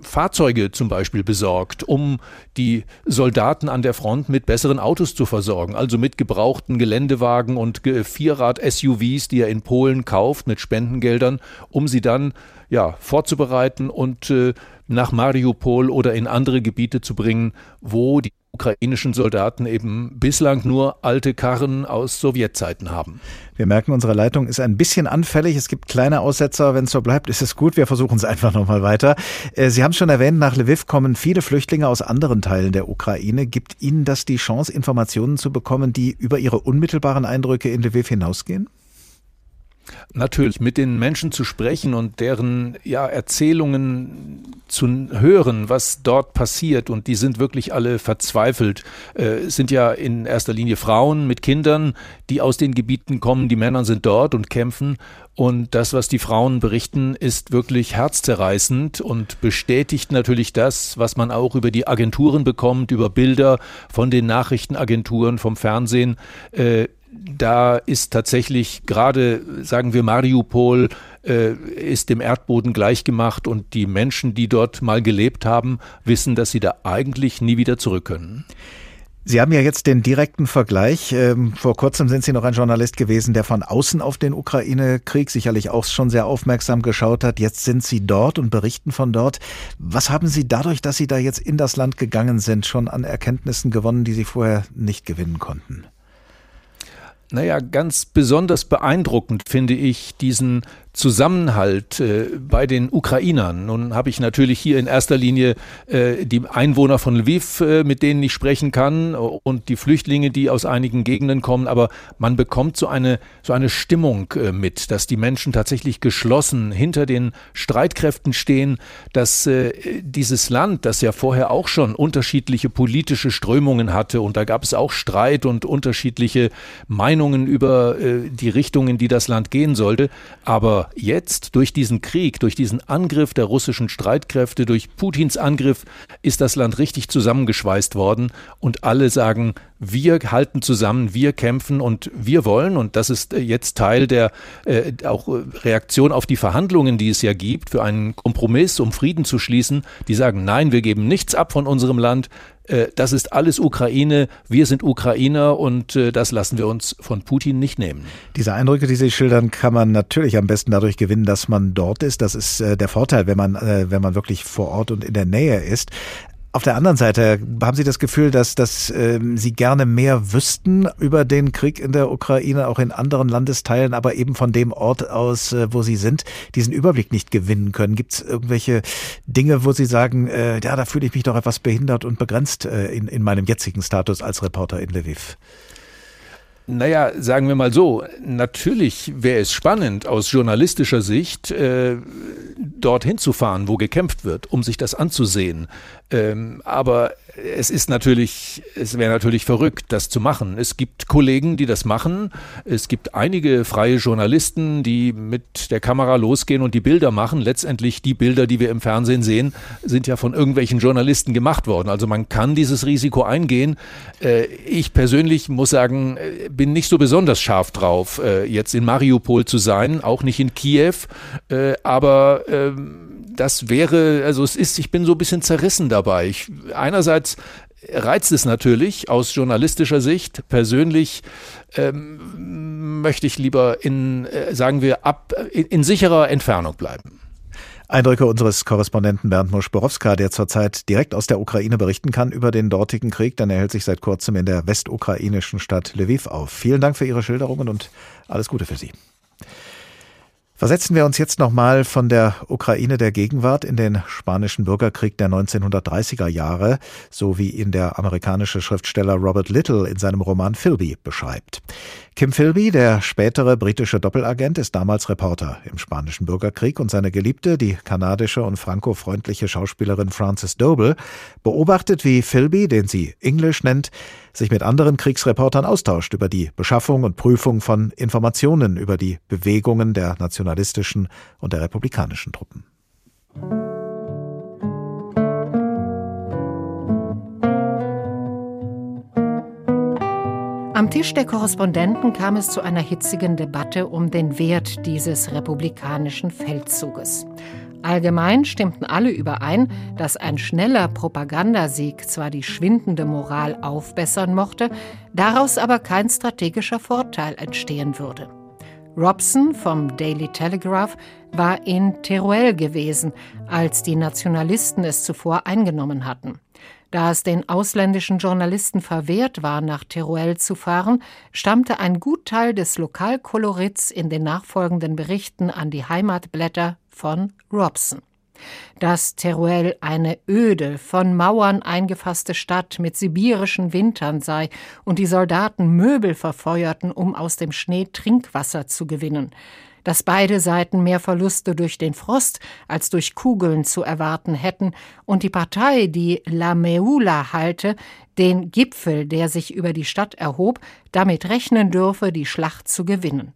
Fahrzeuge zum Beispiel besorgt, um die Soldaten an der Front mit besseren Autos zu versorgen, also mit gebrauchten Geländewagen und Vierrad-SUVs Babys, die er in Polen kauft mit Spendengeldern, um sie dann ja vorzubereiten und äh, nach Mariupol oder in andere Gebiete zu bringen, wo die ukrainischen Soldaten eben bislang nur alte Karren aus Sowjetzeiten haben. Wir merken, unsere Leitung ist ein bisschen anfällig. Es gibt kleine Aussetzer. Wenn es so bleibt, ist es gut. Wir versuchen es einfach nochmal weiter. Äh, Sie haben es schon erwähnt, nach Lviv kommen viele Flüchtlinge aus anderen Teilen der Ukraine. Gibt Ihnen das die Chance, Informationen zu bekommen, die über Ihre unmittelbaren Eindrücke in Lviv hinausgehen? Natürlich, mit den Menschen zu sprechen und deren ja, Erzählungen zu hören, was dort passiert. Und die sind wirklich alle verzweifelt. Äh, sind ja in erster Linie Frauen mit Kindern, die aus den Gebieten kommen. Die Männer sind dort und kämpfen. Und das, was die Frauen berichten, ist wirklich herzzerreißend und bestätigt natürlich das, was man auch über die Agenturen bekommt, über Bilder von den Nachrichtenagenturen, vom Fernsehen. Äh, da ist tatsächlich gerade, sagen wir, Mariupol äh, ist dem Erdboden gleichgemacht und die Menschen, die dort mal gelebt haben, wissen, dass sie da eigentlich nie wieder zurück können. Sie haben ja jetzt den direkten Vergleich. Ähm, vor kurzem sind Sie noch ein Journalist gewesen, der von außen auf den Ukraine-Krieg sicherlich auch schon sehr aufmerksam geschaut hat. Jetzt sind Sie dort und berichten von dort. Was haben Sie dadurch, dass Sie da jetzt in das Land gegangen sind, schon an Erkenntnissen gewonnen, die Sie vorher nicht gewinnen konnten? Naja, ganz besonders beeindruckend finde ich diesen Zusammenhalt äh, bei den Ukrainern. Nun habe ich natürlich hier in erster Linie äh, die Einwohner von Lviv, äh, mit denen ich sprechen kann, und die Flüchtlinge, die aus einigen Gegenden kommen, aber man bekommt so eine, so eine Stimmung äh, mit, dass die Menschen tatsächlich geschlossen hinter den Streitkräften stehen, dass äh, dieses Land, das ja vorher auch schon unterschiedliche politische Strömungen hatte, und da gab es auch Streit und unterschiedliche Meinungen über äh, die Richtung, in die das Land gehen sollte, aber jetzt durch diesen Krieg, durch diesen Angriff der russischen Streitkräfte, durch Putins Angriff ist das Land richtig zusammengeschweißt worden und alle sagen, wir halten zusammen, wir kämpfen und wir wollen, und das ist äh, jetzt Teil der äh, auch äh, Reaktion auf die Verhandlungen, die es ja gibt, für einen Kompromiss, um Frieden zu schließen, die sagen, nein, wir geben nichts ab von unserem Land, äh, das ist alles Ukraine, wir sind Ukrainer und äh, das lassen wir uns von Putin nicht nehmen. Diese Eindrücke, die Sie schildern, kann man natürlich am besten dadurch gewinnen, dass man dort ist. Das ist äh, der Vorteil, wenn man, wenn man wirklich vor Ort und in der Nähe ist. Auf der anderen Seite haben Sie das Gefühl, dass, dass ähm, Sie gerne mehr wüssten über den Krieg in der Ukraine, auch in anderen Landesteilen, aber eben von dem Ort aus, äh, wo Sie sind, diesen Überblick nicht gewinnen können. Gibt es irgendwelche Dinge, wo Sie sagen, äh, ja, da fühle ich mich doch etwas behindert und begrenzt äh, in, in meinem jetzigen Status als Reporter in Lviv? Naja, sagen wir mal so, natürlich wäre es spannend aus journalistischer Sicht, äh, dorthin zu fahren, wo gekämpft wird, um sich das anzusehen. Ähm, aber es ist natürlich, es wäre natürlich verrückt, das zu machen. Es gibt Kollegen, die das machen. Es gibt einige freie Journalisten, die mit der Kamera losgehen und die Bilder machen. Letztendlich die Bilder, die wir im Fernsehen sehen, sind ja von irgendwelchen Journalisten gemacht worden. Also man kann dieses Risiko eingehen. Äh, ich persönlich muss sagen, äh, bin nicht so besonders scharf drauf, äh, jetzt in Mariupol zu sein, auch nicht in Kiew. Aber ähm, das wäre, also es ist, ich bin so ein bisschen zerrissen dabei. Ich, einerseits reizt es natürlich aus journalistischer Sicht. Persönlich ähm, möchte ich lieber in, äh, sagen wir, ab, in, in sicherer Entfernung bleiben. Eindrücke unseres Korrespondenten Bernd Mosch-Borowska, der zurzeit direkt aus der Ukraine berichten kann über den dortigen Krieg, denn er hält sich seit kurzem in der westukrainischen Stadt Lviv auf. Vielen Dank für Ihre Schilderungen und alles Gute für Sie. Versetzen wir uns jetzt nochmal von der Ukraine der Gegenwart in den spanischen Bürgerkrieg der 1930er Jahre, so wie ihn der amerikanische Schriftsteller Robert Little in seinem Roman Philby beschreibt. Kim Philby, der spätere britische Doppelagent, ist damals Reporter im spanischen Bürgerkrieg und seine Geliebte, die kanadische und frankofreundliche Schauspielerin Frances Doble, beobachtet, wie Philby, den sie English nennt, sich mit anderen Kriegsreportern austauscht über die Beschaffung und Prüfung von Informationen über die Bewegungen der nationalistischen und der republikanischen Truppen. Am Tisch der Korrespondenten kam es zu einer hitzigen Debatte um den Wert dieses republikanischen Feldzuges. Allgemein stimmten alle überein, dass ein schneller Propagandasieg zwar die schwindende Moral aufbessern mochte, daraus aber kein strategischer Vorteil entstehen würde. Robson vom Daily Telegraph war in Teruel gewesen, als die Nationalisten es zuvor eingenommen hatten. Da es den ausländischen Journalisten verwehrt war, nach Teruel zu fahren, stammte ein Gutteil des Lokalkolorits in den nachfolgenden Berichten an die Heimatblätter von Robson. Dass Teruel eine öde, von Mauern eingefasste Stadt mit sibirischen Wintern sei und die Soldaten Möbel verfeuerten, um aus dem Schnee Trinkwasser zu gewinnen, dass beide Seiten mehr Verluste durch den Frost als durch Kugeln zu erwarten hätten und die Partei, die La Meula halte, den Gipfel, der sich über die Stadt erhob, damit rechnen dürfe, die Schlacht zu gewinnen.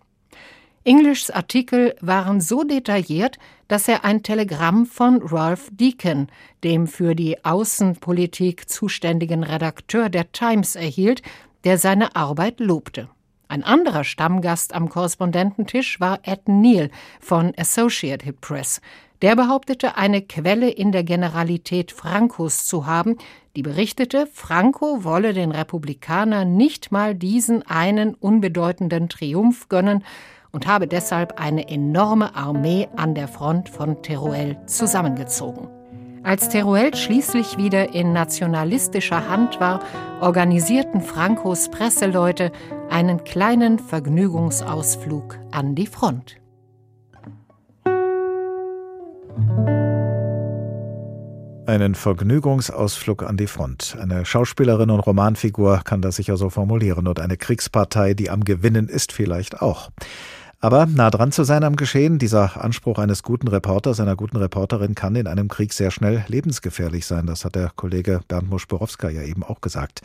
English Artikel waren so detailliert, dass er ein Telegramm von Ralph Deacon, dem für die Außenpolitik zuständigen Redakteur der Times, erhielt, der seine Arbeit lobte. Ein anderer Stammgast am Korrespondententisch war Ed Neal von Associated Press. Der behauptete, eine Quelle in der Generalität Francos zu haben, die berichtete, Franco wolle den Republikanern nicht mal diesen einen unbedeutenden Triumph gönnen und habe deshalb eine enorme Armee an der Front von Teruel zusammengezogen. Als Teruel schließlich wieder in nationalistischer Hand war, organisierten Francos Presseleute einen kleinen Vergnügungsausflug an die Front. Einen Vergnügungsausflug an die Front. Eine Schauspielerin und Romanfigur kann das sicher so formulieren und eine Kriegspartei, die am Gewinnen ist, vielleicht auch. Aber nah dran zu sein am Geschehen, dieser Anspruch eines guten Reporters, einer guten Reporterin kann in einem Krieg sehr schnell lebensgefährlich sein. Das hat der Kollege Bernd Muschborowska ja eben auch gesagt.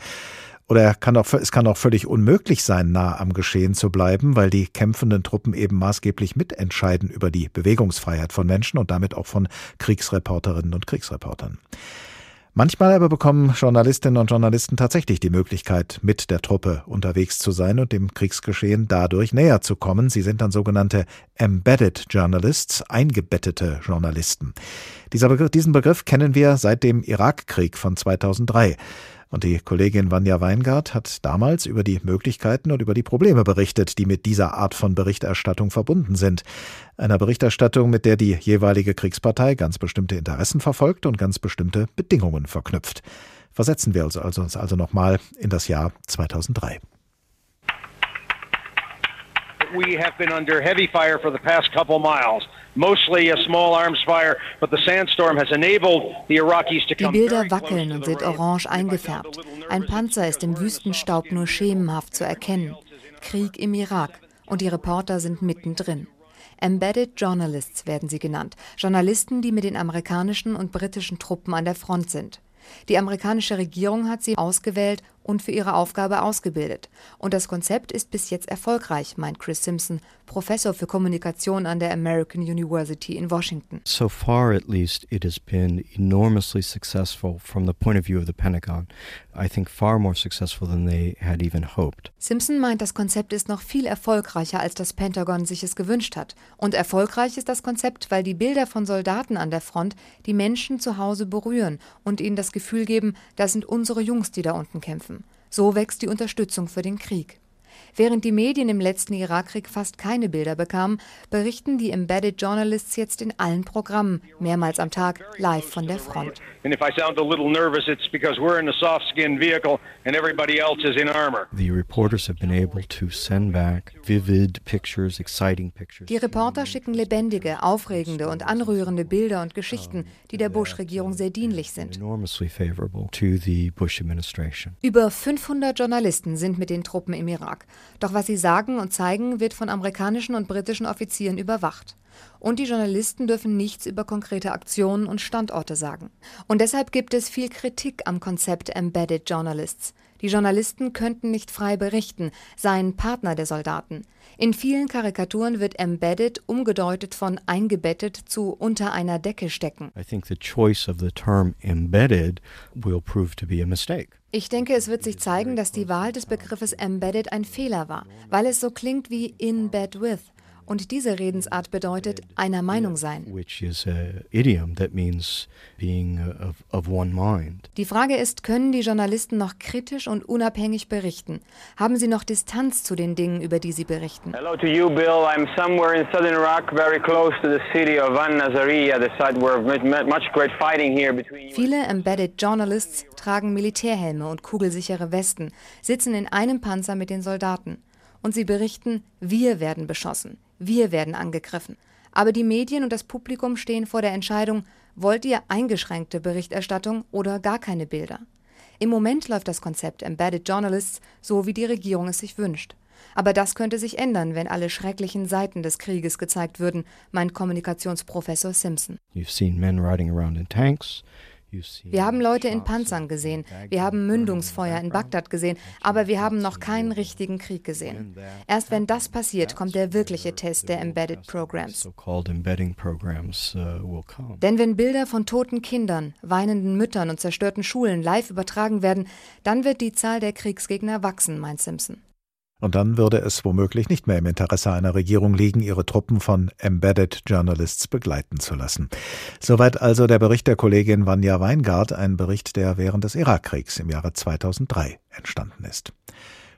Oder kann auch, es kann auch völlig unmöglich sein, nah am Geschehen zu bleiben, weil die kämpfenden Truppen eben maßgeblich mitentscheiden über die Bewegungsfreiheit von Menschen und damit auch von Kriegsreporterinnen und Kriegsreportern. Manchmal aber bekommen Journalistinnen und Journalisten tatsächlich die Möglichkeit, mit der Truppe unterwegs zu sein und dem Kriegsgeschehen dadurch näher zu kommen. Sie sind dann sogenannte Embedded Journalists, eingebettete Journalisten. Begriff, diesen Begriff kennen wir seit dem Irakkrieg von 2003. Und die Kollegin Vanja Weingart hat damals über die Möglichkeiten und über die Probleme berichtet, die mit dieser Art von Berichterstattung verbunden sind. Einer Berichterstattung, mit der die jeweilige Kriegspartei ganz bestimmte Interessen verfolgt und ganz bestimmte Bedingungen verknüpft. Versetzen wir uns also, also nochmal in das Jahr 2003. We have been under heavy fire for the past couple miles mostly a small arms fire, but the sandstorm has enabled the Iraqis to come Die Bilder wackeln und sind orange eingefärbt. Ein Panzer ist im Wüstenstaub nur schemenhaft zu erkennen. Krieg im Irak und die Reporter sind mittendrin. Embedded Journalists werden sie genannt, Journalisten, die mit den amerikanischen und britischen Truppen an der Front sind. Die amerikanische Regierung hat sie ausgewählt und für ihre Aufgabe ausgebildet. Und das Konzept ist bis jetzt erfolgreich, meint Chris Simpson, Professor für Kommunikation an der American University in Washington. So far at least it has been enormously successful from the point of view of the Pentagon. I think far more successful than they had even hoped. Simpson meint, das Konzept ist noch viel erfolgreicher, als das Pentagon sich es gewünscht hat. Und erfolgreich ist das Konzept, weil die Bilder von Soldaten an der Front die Menschen zu Hause berühren und ihnen das Gefühl geben, das sind unsere Jungs, die da unten kämpfen. So wächst die Unterstützung für den Krieg. Während die Medien im letzten Irakkrieg fast keine Bilder bekamen, berichten die Embedded Journalists jetzt in allen Programmen, mehrmals am Tag, live von der Front. And if I sound a little nervous, it's because we're in a soft-skinned vehicle and everybody else is in armor. The reporters have been able to send back vivid pictures, exciting pictures. Die Reporter schicken lebendige, aufregende und anrührende Bilder und Geschichten, die der Bush-Regierung sehr dienlich sind. Über 500 Journalisten sind mit den Truppen im Irak. Doch was sie sagen und zeigen, wird von amerikanischen und britischen Offizieren überwacht. Und die Journalisten dürfen nichts über konkrete Aktionen und Standorte sagen. Und deshalb gibt es viel Kritik am Konzept Embedded Journalists. Die Journalisten könnten nicht frei berichten, seien Partner der Soldaten. In vielen Karikaturen wird embedded umgedeutet von eingebettet zu unter einer Decke stecken. I think the choice of the term embedded will prove to be a mistake. Ich denke, es wird sich zeigen, dass die Wahl des Begriffes embedded ein Fehler war, weil es so klingt wie in bed with Und diese Redensart bedeutet einer Meinung sein. Die Frage ist, können die Journalisten noch kritisch und unabhängig berichten? Haben sie noch Distanz zu den Dingen, über die sie berichten? Hello to you, Bill. I'm somewhere in southern Iraq, very close to the city of Van Nazariya, the site where much great fighting here between Viele Embedded Journalists tragen Militärhelme und kugelsichere Westen, sitzen in einem Panzer mit den Soldaten. Und sie berichten, wir werden beschossen. Wir werden angegriffen. Aber die Medien und das Publikum stehen vor der Entscheidung, wollt ihr eingeschränkte Berichterstattung oder gar keine Bilder? Im Moment läuft das Konzept Embedded Journalists so, wie die Regierung es sich wünscht. Aber das könnte sich ändern, wenn alle schrecklichen Seiten des Krieges gezeigt würden, meint Kommunikationsprofessor Simpson. You've seen men riding around in tanks. Wir haben Leute in Panzern gesehen, wir haben Mündungsfeuer in Bagdad gesehen, aber wir haben noch keinen richtigen Krieg gesehen. Erst wenn das passiert, kommt der wirkliche Test der Embedded Programs. Uh, Denn wenn Bilder von toten Kindern, weinenden Müttern und zerstörten Schulen live übertragen werden, dann wird die Zahl der Kriegsgegner wachsen, meint Simpson. Und dann würde es womöglich nicht mehr im Interesse einer Regierung liegen, ihre Truppen von Embedded Journalists begleiten zu lassen. Soweit also der Bericht der Kollegin Vanja Weingart, ein Bericht, der während des Irakkriegs im Jahre 2003 entstanden ist.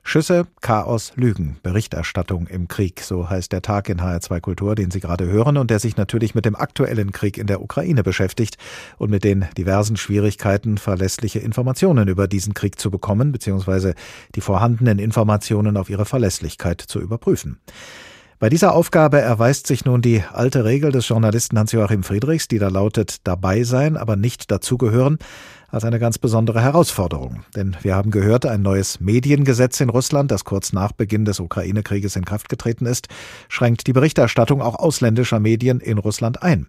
Schüsse, Chaos, Lügen, Berichterstattung im Krieg, so heißt der Tag in HR2 Kultur, den Sie gerade hören und der sich natürlich mit dem aktuellen Krieg in der Ukraine beschäftigt und mit den diversen Schwierigkeiten, verlässliche Informationen über diesen Krieg zu bekommen, beziehungsweise die vorhandenen Informationen auf ihre Verlässlichkeit zu überprüfen. Bei dieser Aufgabe erweist sich nun die alte Regel des Journalisten Hans-Joachim Friedrichs, die da lautet dabei sein, aber nicht dazugehören, als eine ganz besondere Herausforderung. Denn wir haben gehört, ein neues Mediengesetz in Russland, das kurz nach Beginn des Ukraine-Krieges in Kraft getreten ist, schränkt die Berichterstattung auch ausländischer Medien in Russland ein.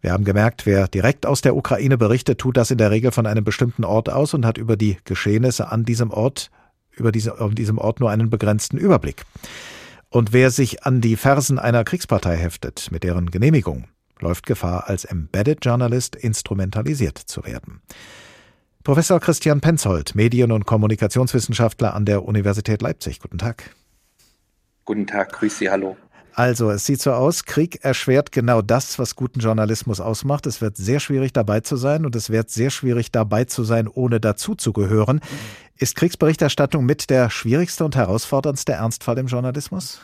Wir haben gemerkt, wer direkt aus der Ukraine berichtet, tut das in der Regel von einem bestimmten Ort aus und hat über die Geschehnisse an diesem Ort, über diese, an diesem Ort nur einen begrenzten Überblick. Und wer sich an die Fersen einer Kriegspartei heftet, mit deren Genehmigung, läuft Gefahr, als Embedded Journalist instrumentalisiert zu werden. Professor Christian Penzold, Medien- und Kommunikationswissenschaftler an der Universität Leipzig. Guten Tag. Guten Tag, grüß Sie, hallo. Also, es sieht so aus, Krieg erschwert genau das, was guten Journalismus ausmacht. Es wird sehr schwierig dabei zu sein und es wird sehr schwierig dabei zu sein, ohne dazuzugehören. Ist Kriegsberichterstattung mit der schwierigste und herausforderndste Ernstfall im Journalismus?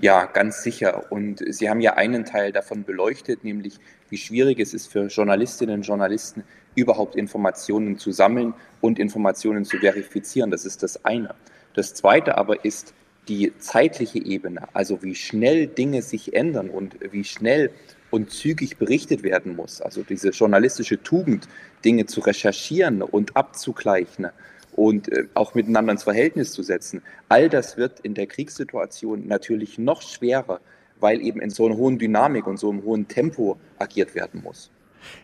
Ja, ganz sicher. Und Sie haben ja einen Teil davon beleuchtet, nämlich wie schwierig es ist für Journalistinnen und Journalisten, überhaupt Informationen zu sammeln und Informationen zu verifizieren. Das ist das eine. Das zweite aber ist die zeitliche Ebene, also wie schnell Dinge sich ändern und wie schnell und zügig berichtet werden muss. Also diese journalistische Tugend, Dinge zu recherchieren und abzugleichen und äh, auch miteinander ins Verhältnis zu setzen. All das wird in der Kriegssituation natürlich noch schwerer, weil eben in so einer hohen Dynamik und so einem hohen Tempo agiert werden muss.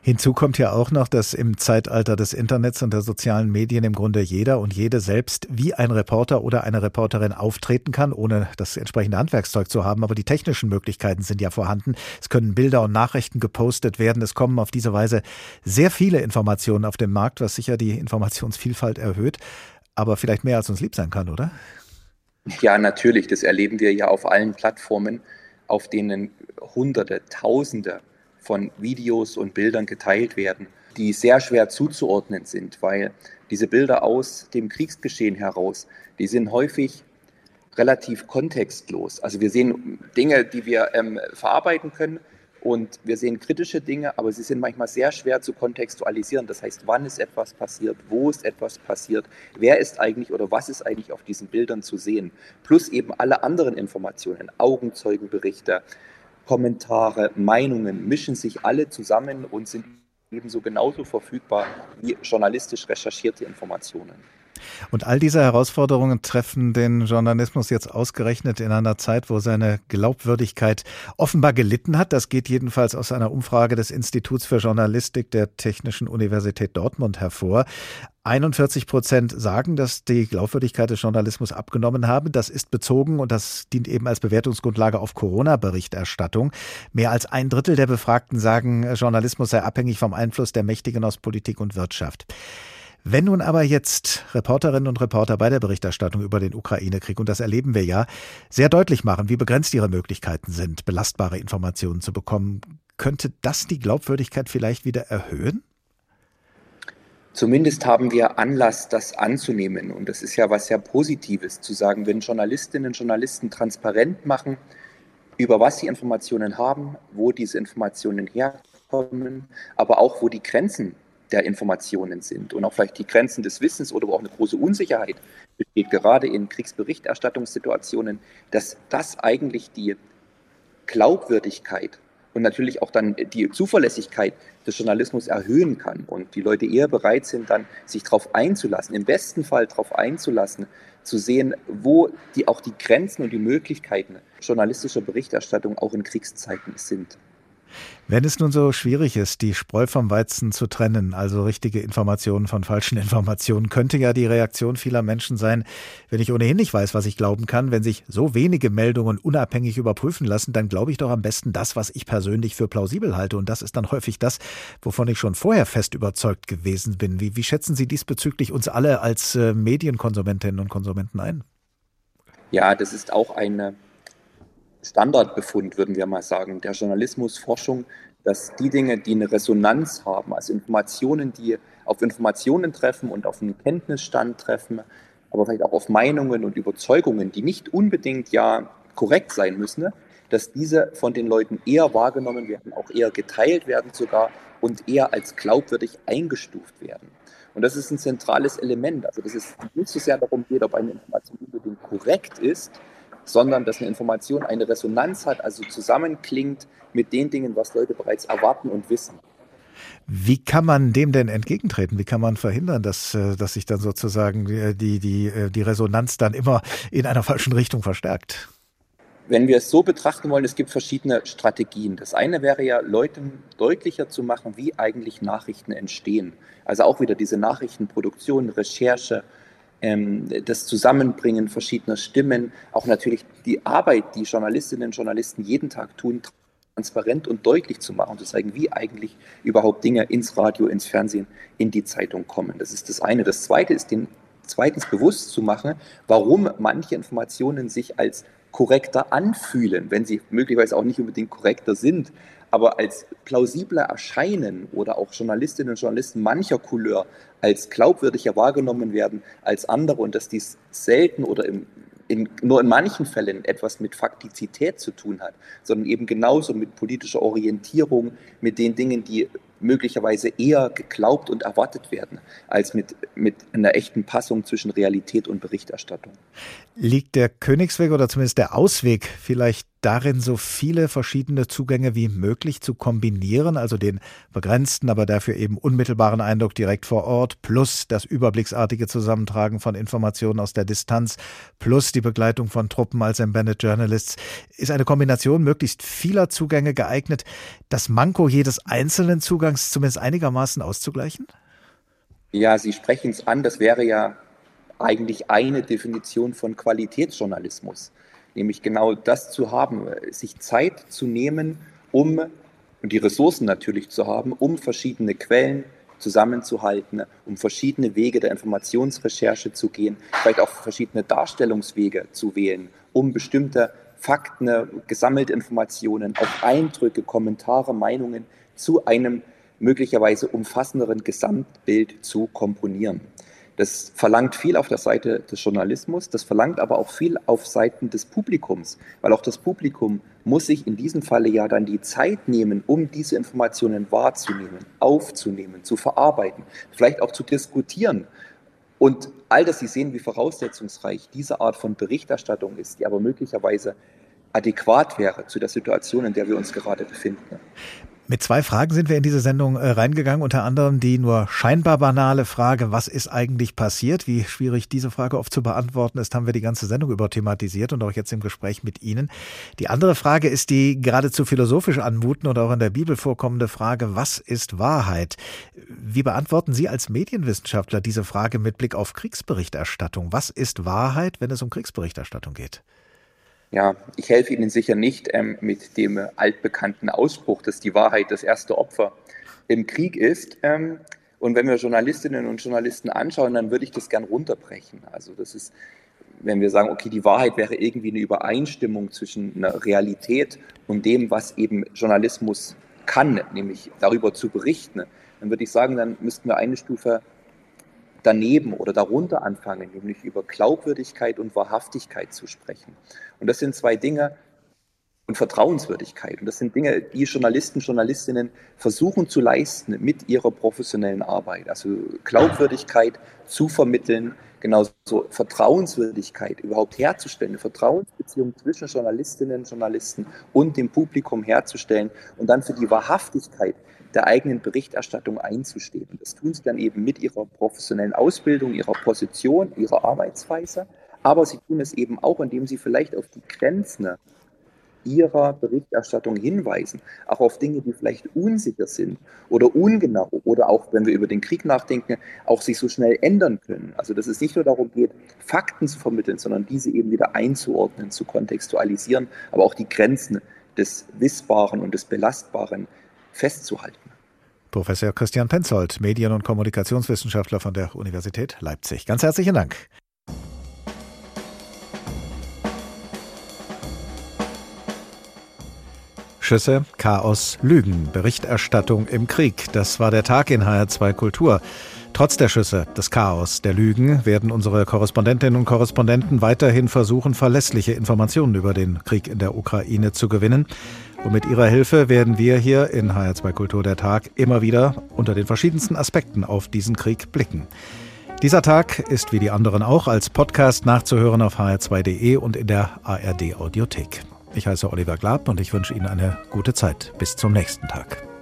Hinzu kommt ja auch noch, dass im Zeitalter des Internets und der sozialen Medien im Grunde jeder und jede selbst wie ein Reporter oder eine Reporterin auftreten kann, ohne das entsprechende Handwerkszeug zu haben. Aber die technischen Möglichkeiten sind ja vorhanden. Es können Bilder und Nachrichten gepostet werden. Es kommen auf diese Weise sehr viele Informationen auf den Markt, was sicher die Informationsvielfalt erhöht. Aber vielleicht mehr als uns lieb sein kann, oder? Ja, natürlich. Das erleben wir ja auf allen Plattformen, auf denen Hunderte, Tausende von Videos und Bildern geteilt werden, die sehr schwer zuzuordnen sind, weil diese Bilder aus dem Kriegsgeschehen heraus, die sind häufig relativ kontextlos. Also wir sehen Dinge, die wir ähm, verarbeiten können und wir sehen kritische Dinge, aber sie sind manchmal sehr schwer zu kontextualisieren. Das heißt, wann ist etwas passiert, wo ist etwas passiert, wer ist eigentlich oder was ist eigentlich auf diesen Bildern zu sehen. Plus eben alle anderen Informationen, Augenzeugenberichte, Kommentare, Meinungen mischen sich alle zusammen und sind ebenso genauso verfügbar wie journalistisch recherchierte Informationen. Und all diese Herausforderungen treffen den Journalismus jetzt ausgerechnet in einer Zeit, wo seine Glaubwürdigkeit offenbar gelitten hat. Das geht jedenfalls aus einer Umfrage des Instituts für Journalistik der Technischen Universität Dortmund hervor. 41 Prozent sagen, dass die Glaubwürdigkeit des Journalismus abgenommen habe. Das ist bezogen und das dient eben als Bewertungsgrundlage auf Corona-Berichterstattung. Mehr als ein Drittel der Befragten sagen, Journalismus sei abhängig vom Einfluss der Mächtigen aus Politik und Wirtschaft. Wenn nun aber jetzt Reporterinnen und Reporter bei der Berichterstattung über den Ukraine-Krieg, und das erleben wir ja, sehr deutlich machen, wie begrenzt ihre Möglichkeiten sind, belastbare Informationen zu bekommen, könnte das die Glaubwürdigkeit vielleicht wieder erhöhen? Zumindest haben wir Anlass, das anzunehmen. Und das ist ja was sehr Positives, zu sagen, wenn Journalistinnen und Journalisten transparent machen, über was sie Informationen haben, wo diese Informationen herkommen, aber auch wo die Grenzen der Informationen sind und auch vielleicht die Grenzen des Wissens oder wo auch eine große Unsicherheit besteht, gerade in Kriegsberichterstattungssituationen, dass das eigentlich die Glaubwürdigkeit und natürlich auch dann die Zuverlässigkeit des Journalismus erhöhen kann und die Leute eher bereit sind, dann sich darauf einzulassen, im besten Fall darauf einzulassen, zu sehen, wo die auch die Grenzen und die Möglichkeiten journalistischer Berichterstattung auch in Kriegszeiten sind. Wenn es nun so schwierig ist, die Spreu vom Weizen zu trennen, also richtige Informationen von falschen Informationen, könnte ja die Reaktion vieler Menschen sein, wenn ich ohnehin nicht weiß, was ich glauben kann, wenn sich so wenige Meldungen unabhängig überprüfen lassen, dann glaube ich doch am besten das, was ich persönlich für plausibel halte. Und das ist dann häufig das, wovon ich schon vorher fest überzeugt gewesen bin. Wie, wie schätzen Sie diesbezüglich uns alle als äh, Medienkonsumentinnen und Konsumenten ein? Ja, das ist auch eine Standardbefund, würden wir mal sagen, der Journalismusforschung, dass die Dinge, die eine Resonanz haben, also Informationen, die auf Informationen treffen und auf einen Kenntnisstand treffen, aber vielleicht auch auf Meinungen und Überzeugungen, die nicht unbedingt ja korrekt sein müssen, dass diese von den Leuten eher wahrgenommen werden, auch eher geteilt werden sogar und eher als glaubwürdig eingestuft werden. Und das ist ein zentrales Element. Also dass es nicht so sehr darum geht, ob eine Information unbedingt korrekt ist, sondern dass eine Information eine Resonanz hat, also zusammenklingt mit den Dingen, was Leute bereits erwarten und wissen. Wie kann man dem denn entgegentreten? Wie kann man verhindern, dass, äh, dass sich dann sozusagen die, die, äh, die Resonanz dann immer in einer falschen Richtung verstärkt? Wenn wir es so betrachten wollen, es gibt verschiedene Strategien. Das eine wäre ja, Leuten deutlicher zu machen, wie eigentlich Nachrichten entstehen. Also auch wieder diese Nachrichtenproduktion, Recherche, das Zusammenbringen verschiedener Stimmen, auch natürlich die Arbeit, die Journalistinnen und Journalisten jeden Tag tun, transparent und deutlich zu machen, zu zeigen, wie eigentlich überhaupt Dinge ins Radio, ins Fernsehen, in die Zeitung kommen. Das ist das eine. Das zweite ist, den zweitens bewusst zu machen, warum manche Informationen sich als korrekter anfühlen, wenn sie möglicherweise auch nicht unbedingt korrekter sind, aber als plausibler erscheinen oder auch Journalistinnen und Journalisten mancher Couleur als glaubwürdiger wahrgenommen werden als andere und dass dies selten oder im, in, nur in manchen Fällen etwas mit Faktizität zu tun hat, sondern eben genauso mit politischer Orientierung, mit den Dingen, die möglicherweise eher geglaubt und erwartet werden, als mit, mit einer echten Passung zwischen Realität und Berichterstattung. Liegt der Königsweg oder zumindest der Ausweg vielleicht darin, so viele verschiedene Zugänge wie möglich zu kombinieren, also den begrenzten, aber dafür eben unmittelbaren Eindruck direkt vor Ort, plus das überblicksartige Zusammentragen von Informationen aus der Distanz, plus die Begleitung von Truppen als Embedded Journalists, ist eine Kombination möglichst vieler Zugänge geeignet, das Manko jedes einzelnen Zugangs zumindest einigermaßen auszugleichen? Ja, Sie sprechen es an, das wäre ja eigentlich eine Definition von Qualitätsjournalismus, nämlich genau das zu haben, sich Zeit zu nehmen, um und die Ressourcen natürlich zu haben, um verschiedene Quellen zusammenzuhalten, um verschiedene Wege der Informationsrecherche zu gehen, vielleicht auch verschiedene Darstellungswege zu wählen, um bestimmte Fakten, gesammelte Informationen, auch Eindrücke, Kommentare, Meinungen zu einem möglicherweise umfassenderen Gesamtbild zu komponieren. Das verlangt viel auf der Seite des Journalismus, das verlangt aber auch viel auf Seiten des Publikums, weil auch das Publikum muss sich in diesem Falle ja dann die Zeit nehmen, um diese Informationen wahrzunehmen, aufzunehmen, zu verarbeiten, vielleicht auch zu diskutieren. Und all das, Sie sehen, wie voraussetzungsreich diese Art von Berichterstattung ist, die aber möglicherweise adäquat wäre zu der Situation, in der wir uns gerade befinden. Mit zwei Fragen sind wir in diese Sendung äh, reingegangen, unter anderem die nur scheinbar banale Frage, was ist eigentlich passiert? Wie schwierig diese Frage oft zu beantworten ist, haben wir die ganze Sendung über thematisiert und auch jetzt im Gespräch mit Ihnen. Die andere Frage ist die geradezu philosophisch anmuten und auch in der Bibel vorkommende Frage, was ist Wahrheit? Wie beantworten Sie als Medienwissenschaftler diese Frage mit Blick auf Kriegsberichterstattung? Was ist Wahrheit, wenn es um Kriegsberichterstattung geht? Ja, ich helfe Ihnen sicher nicht ähm, mit dem altbekannten Ausspruch, dass die Wahrheit das erste Opfer im Krieg ist. Ähm, Und wenn wir Journalistinnen und Journalisten anschauen, dann würde ich das gern runterbrechen. Also das ist, wenn wir sagen, okay, die Wahrheit wäre irgendwie eine Übereinstimmung zwischen einer Realität und dem, was eben Journalismus kann, nämlich darüber zu berichten, dann würde ich sagen, dann müssten wir eine Stufe daneben oder darunter anfangen, nämlich über Glaubwürdigkeit und Wahrhaftigkeit zu sprechen. Und das sind zwei Dinge, und Vertrauenswürdigkeit. Und das sind Dinge, die Journalisten, Journalistinnen versuchen zu leisten mit ihrer professionellen Arbeit. Also Glaubwürdigkeit zu vermitteln, genauso Vertrauenswürdigkeit überhaupt herzustellen, eine Vertrauensbeziehung zwischen Journalistinnen, Journalisten und dem Publikum herzustellen und dann für die Wahrhaftigkeit der eigenen Berichterstattung einzustehen. Und das tun sie dann eben mit ihrer professionellen Ausbildung, ihrer Position, ihrer Arbeitsweise. Aber sie tun es eben auch, indem sie vielleicht auf die Grenzen ihrer Berichterstattung hinweisen, auch auf Dinge, die vielleicht unsicher sind oder ungenau oder auch, wenn wir über den Krieg nachdenken, auch sich so schnell ändern können. Also dass es nicht nur darum geht, Fakten zu vermitteln, sondern diese eben wieder einzuordnen, zu kontextualisieren, aber auch die Grenzen des Wissbaren und des Belastbaren festzuhalten. Professor Christian Penzold, Medien- und Kommunikationswissenschaftler von der Universität Leipzig. Ganz herzlichen Dank. Schüsse, Chaos, Lügen, Berichterstattung im Krieg. Das war der Tag in HR2 Kultur. Trotz der Schüsse, des Chaos, der Lügen werden unsere Korrespondentinnen und Korrespondenten weiterhin versuchen, verlässliche Informationen über den Krieg in der Ukraine zu gewinnen. Und mit ihrer Hilfe werden wir hier in HR2 Kultur der Tag immer wieder unter den verschiedensten Aspekten auf diesen Krieg blicken. Dieser Tag ist wie die anderen auch als Podcast nachzuhören auf hr2.de und in der ARD Audiothek. Ich heiße Oliver Glab und ich wünsche Ihnen eine gute Zeit. Bis zum nächsten Tag.